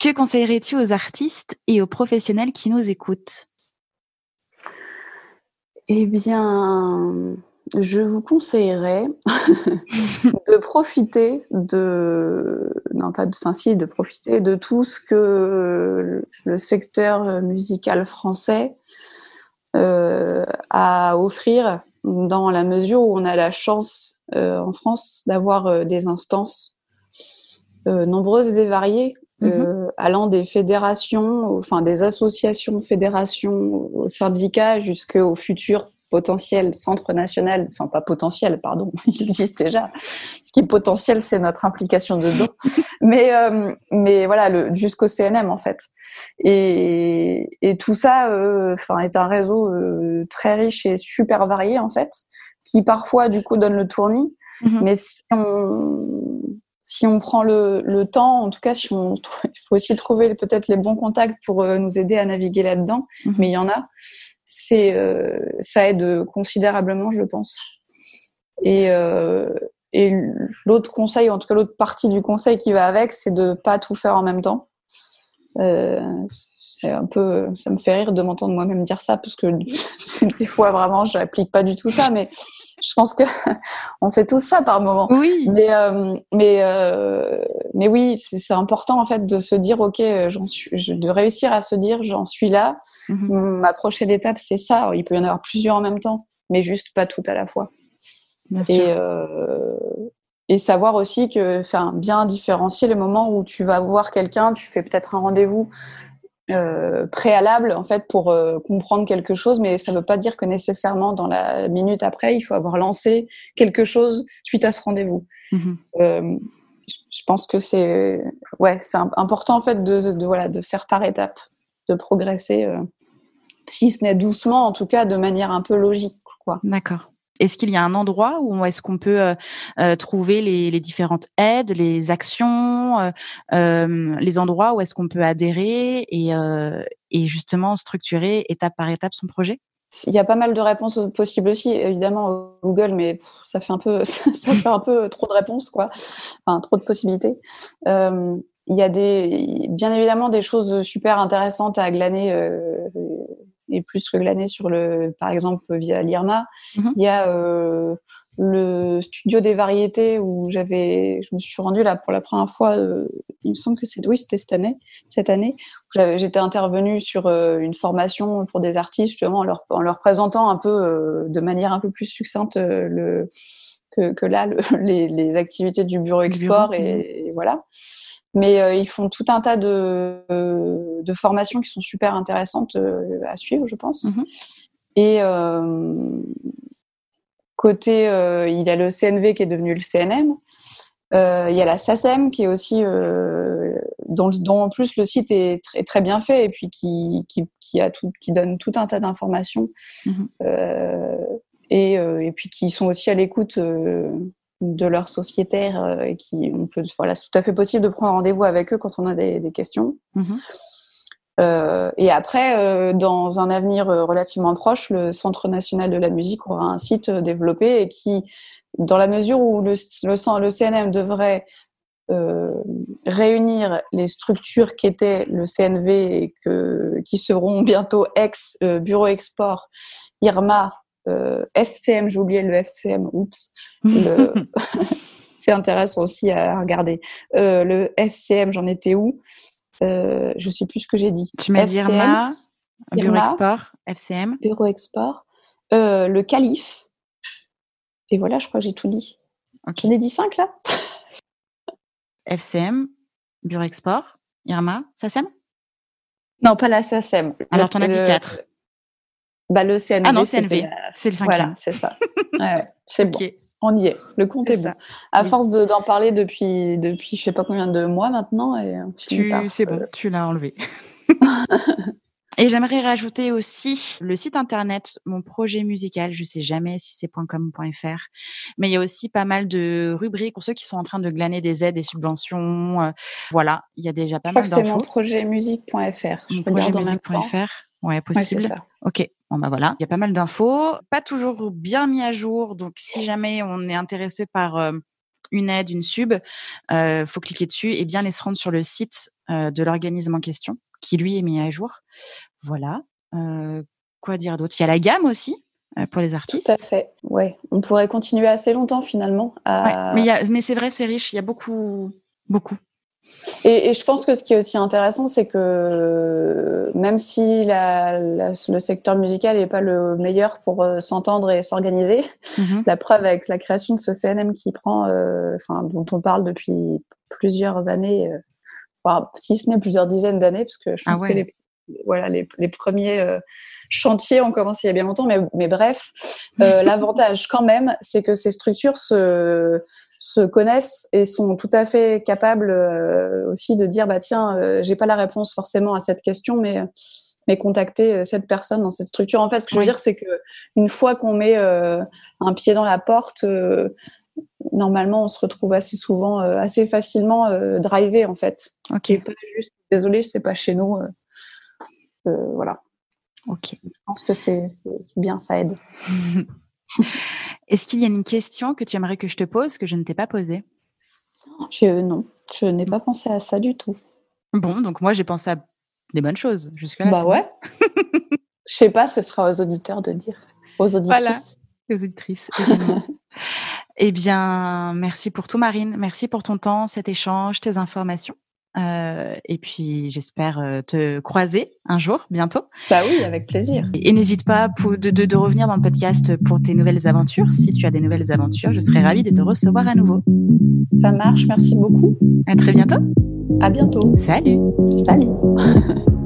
que conseillerais-tu aux artistes et aux professionnels qui nous écoutent? Eh bien, je vous conseillerais de profiter de, non pas de, enfin si, de profiter de tout ce que le secteur musical français à offrir dans la mesure où on a la chance euh, en France d'avoir euh, des instances nombreuses et variées mhm. allant des fédérations, enfin des associations, fédérations, aux syndicats jusqu'au futur potentiel centre national, enfin pas potentiel, pardon, il existe déjà. Ce qui est potentiel, c'est notre implication dedans. mais mais voilà, jusqu'au CNM en fait. Et, et tout ça, euh, enfin, est un réseau euh, très riche et super varié en fait, qui parfois du coup donne le tournis. Mhm. Mais si on si on prend le, le, temps, en tout cas, si on, il faut aussi trouver peut-être les bons contacts pour euh, nous aider à naviguer là-dedans. Mhm. Mais il y en a. C'est ça aide considérablement, je pense. Et, et l'autre conseil, en tout cas l'autre partie du conseil qui va avec, c'est de pas tout faire en même temps. Euh, c'est un peu, ça me fait rire de m'entendre moi-même dire ça parce que des fois vraiment, je n'applique pas du tout ça, mais je pense que on fait tous ça par moment. Oui. Mais euh, mais euh, mais oui, c'est important en fait de se dire ok, j'en suis, de réussir à se dire j'en suis là. Mhm. Ma prochaine étape c'est ça. Il peut y en avoir plusieurs en même temps, mais juste pas tout à la fois. Bien et euh, et savoir aussi que, enfin, bien différencier les moments où tu vas voir quelqu'un, tu fais peut-être un rendez-vous euh, préalable en fait pour euh, comprendre quelque chose, mais ça ne veut pas dire que nécessairement dans la minute après, il faut avoir lancé quelque chose suite à ce rendez-vous. Mm-hmm. Euh, je pense que c'est ouais, c'est important en fait de, de, voilà de faire par étapes, de progresser, si ce n'est doucement, en tout cas de manière un peu logique, quoi. D'accord. Est-ce qu'il y a un endroit où est-ce qu'on peut euh, euh, trouver les, les, différentes aides, les actions, euh, euh les endroits où est-ce qu'on peut adhérer et, et justement structurer étape par étape son projet? Il y a pas mal de réponses possibles aussi, évidemment Google, mais ça fait un peu, ça fait un peu trop de réponses, quoi. Enfin, trop de possibilités. Euh, il y a des, bien évidemment des choses super intéressantes à glaner et plus que glaner sur le, par exemple via l'IRMA. Mhm. Il y a euh, le studio des variétés où j'avais, je me suis rendue là pour la première fois. Euh, il me semble que c'est oui, c'était cette année. Cette année, j'étais intervenue sur euh, une formation pour des artistes justement en leur, en leur présentant un peu de manière un peu plus succincte le que, que là le, les, les, activités du bureau export et, et voilà. Mais euh, ils font tout un tas de, de, formations qui sont super intéressantes euh, à suivre, je pense. Mhm. Et euh, côté, il y a le CNV qui est devenu le CNM. il y a la SACEM qui est aussi, dont, dont, en plus le site est très, très bien fait et puis qui, qui, qui, a tout, qui donne tout un tas d'informations. Mhm. Et, et, puis qui sont aussi à l'écoute de leurs sociétaires euh, et qui on peut voilà c'est tout à fait possible de prendre rendez-vous avec eux quand on a des, des questions mhm. euh, et après euh, dans un avenir relativement proche le Centre national de la musique aura un site développé et qui dans la mesure où le, le, le CNM devrait réunir les structures qui étaient le CNV et que, qui seront bientôt ex Bureau Export, IRMA, euh, FCM, j'ai oublié le FCM, oups. c'est intéressant aussi à regarder. Euh, le FCM, j'en étais où? Euh, Je sais plus ce que j'ai dit. Tu m'as dit Irma, Bureau Export, FCM. Bureau Export. Le Calife. Et voilà, je crois que j'ai tout dit. J'en ai dit cinq là FCM, Bureau Export, Irma, SACEM Non, pas la SACEM. Alors, tu en as dit quatre. Bah, le CNV. Ah non, CNV, c'est le cinquième. Voilà, c'est ça. ouais, c'est bon. On y est. Le compte est, bon. À force d'en parler depuis, depuis je sais pas combien de mois maintenant. Et tu, c'est bon, tu l'as enlevé. Et j'aimerais rajouter aussi le site internet, mon projet musical. Je sais jamais si c'est .com.fr, mais il y a aussi pas mal de rubriques pour ceux qui sont en train de glaner des aides, des subventions. Euh, voilà, il y a déjà pas mal d'infos. C'est mon projet musique.fr. Mon projet musique.fr. Ouais, possible. Ouais, ça. Ok. Bon bah voilà, il y a pas mal d'infos, pas toujours bien mis à jour. Donc si jamais on est intéressé par euh, une aide, une sub, euh, faut cliquer dessus et bien aller se rendre sur le site euh, de l'organisme en question, qui lui est mis à jour. Voilà. Euh, quoi dire d'autre? Il y a la gamme aussi pour les artistes. Tout à fait. Ouais, on pourrait continuer assez longtemps finalement. À... Ouais, mais, mais c'est vrai, c'est riche. Il y a beaucoup, beaucoup. Et, et, je pense que ce qui est aussi intéressant, c'est que même si la, la, le secteur musical n'est pas le meilleur pour euh, s'entendre et s'organiser, mm-hmm. la preuve avec la création de ce CNM qui prend, euh, enfin, dont on parle depuis plusieurs années, euh, voire si ce n'est plusieurs dizaines d'années, parce que je pense ah ouais. que les, voilà, les, les premiers euh, chantiers ont commencé il y a bien longtemps, mais, mais bref, euh, l'avantage quand même, c'est que ces structures se, se connaissent et sont tout à fait capables euh, aussi de dire bah tiens, euh, j'ai pas la réponse forcément à cette question, mais mais contacter euh, cette personne dans cette structure. En fait, ce que je veux dire, c'est que une fois qu'on met euh, un pied dans la porte, normalement, on se retrouve assez souvent, assez facilement drivé en fait. Ok. Et pas juste désolé, c'est pas chez nous. voilà. Ok. Je pense que c'est bien, ça aide. Est-ce qu'il y a une question que tu aimerais que je te pose que je ne t'ai pas posée? Je, Non, je n'ai pas pensé à ça du tout. Bon, donc moi j'ai pensé à des bonnes choses jusque-là. Bah ouais. je sais pas, ce sera aux auditeurs de dire. Aux auditrices. Voilà, aux auditrices, eh bien, merci pour tout, Marine. Merci pour ton temps, cet échange, tes informations. Euh, et puis, j'espère euh, te croiser un jour, bientôt. Bah oui, avec plaisir. Et, n'hésite pas pour, de, de, revenir dans le podcast pour tes nouvelles aventures. Si tu as des nouvelles aventures, je serai ravie de te recevoir à nouveau. Ça marche, merci beaucoup. À très bientôt. À bientôt. Salut. Salut.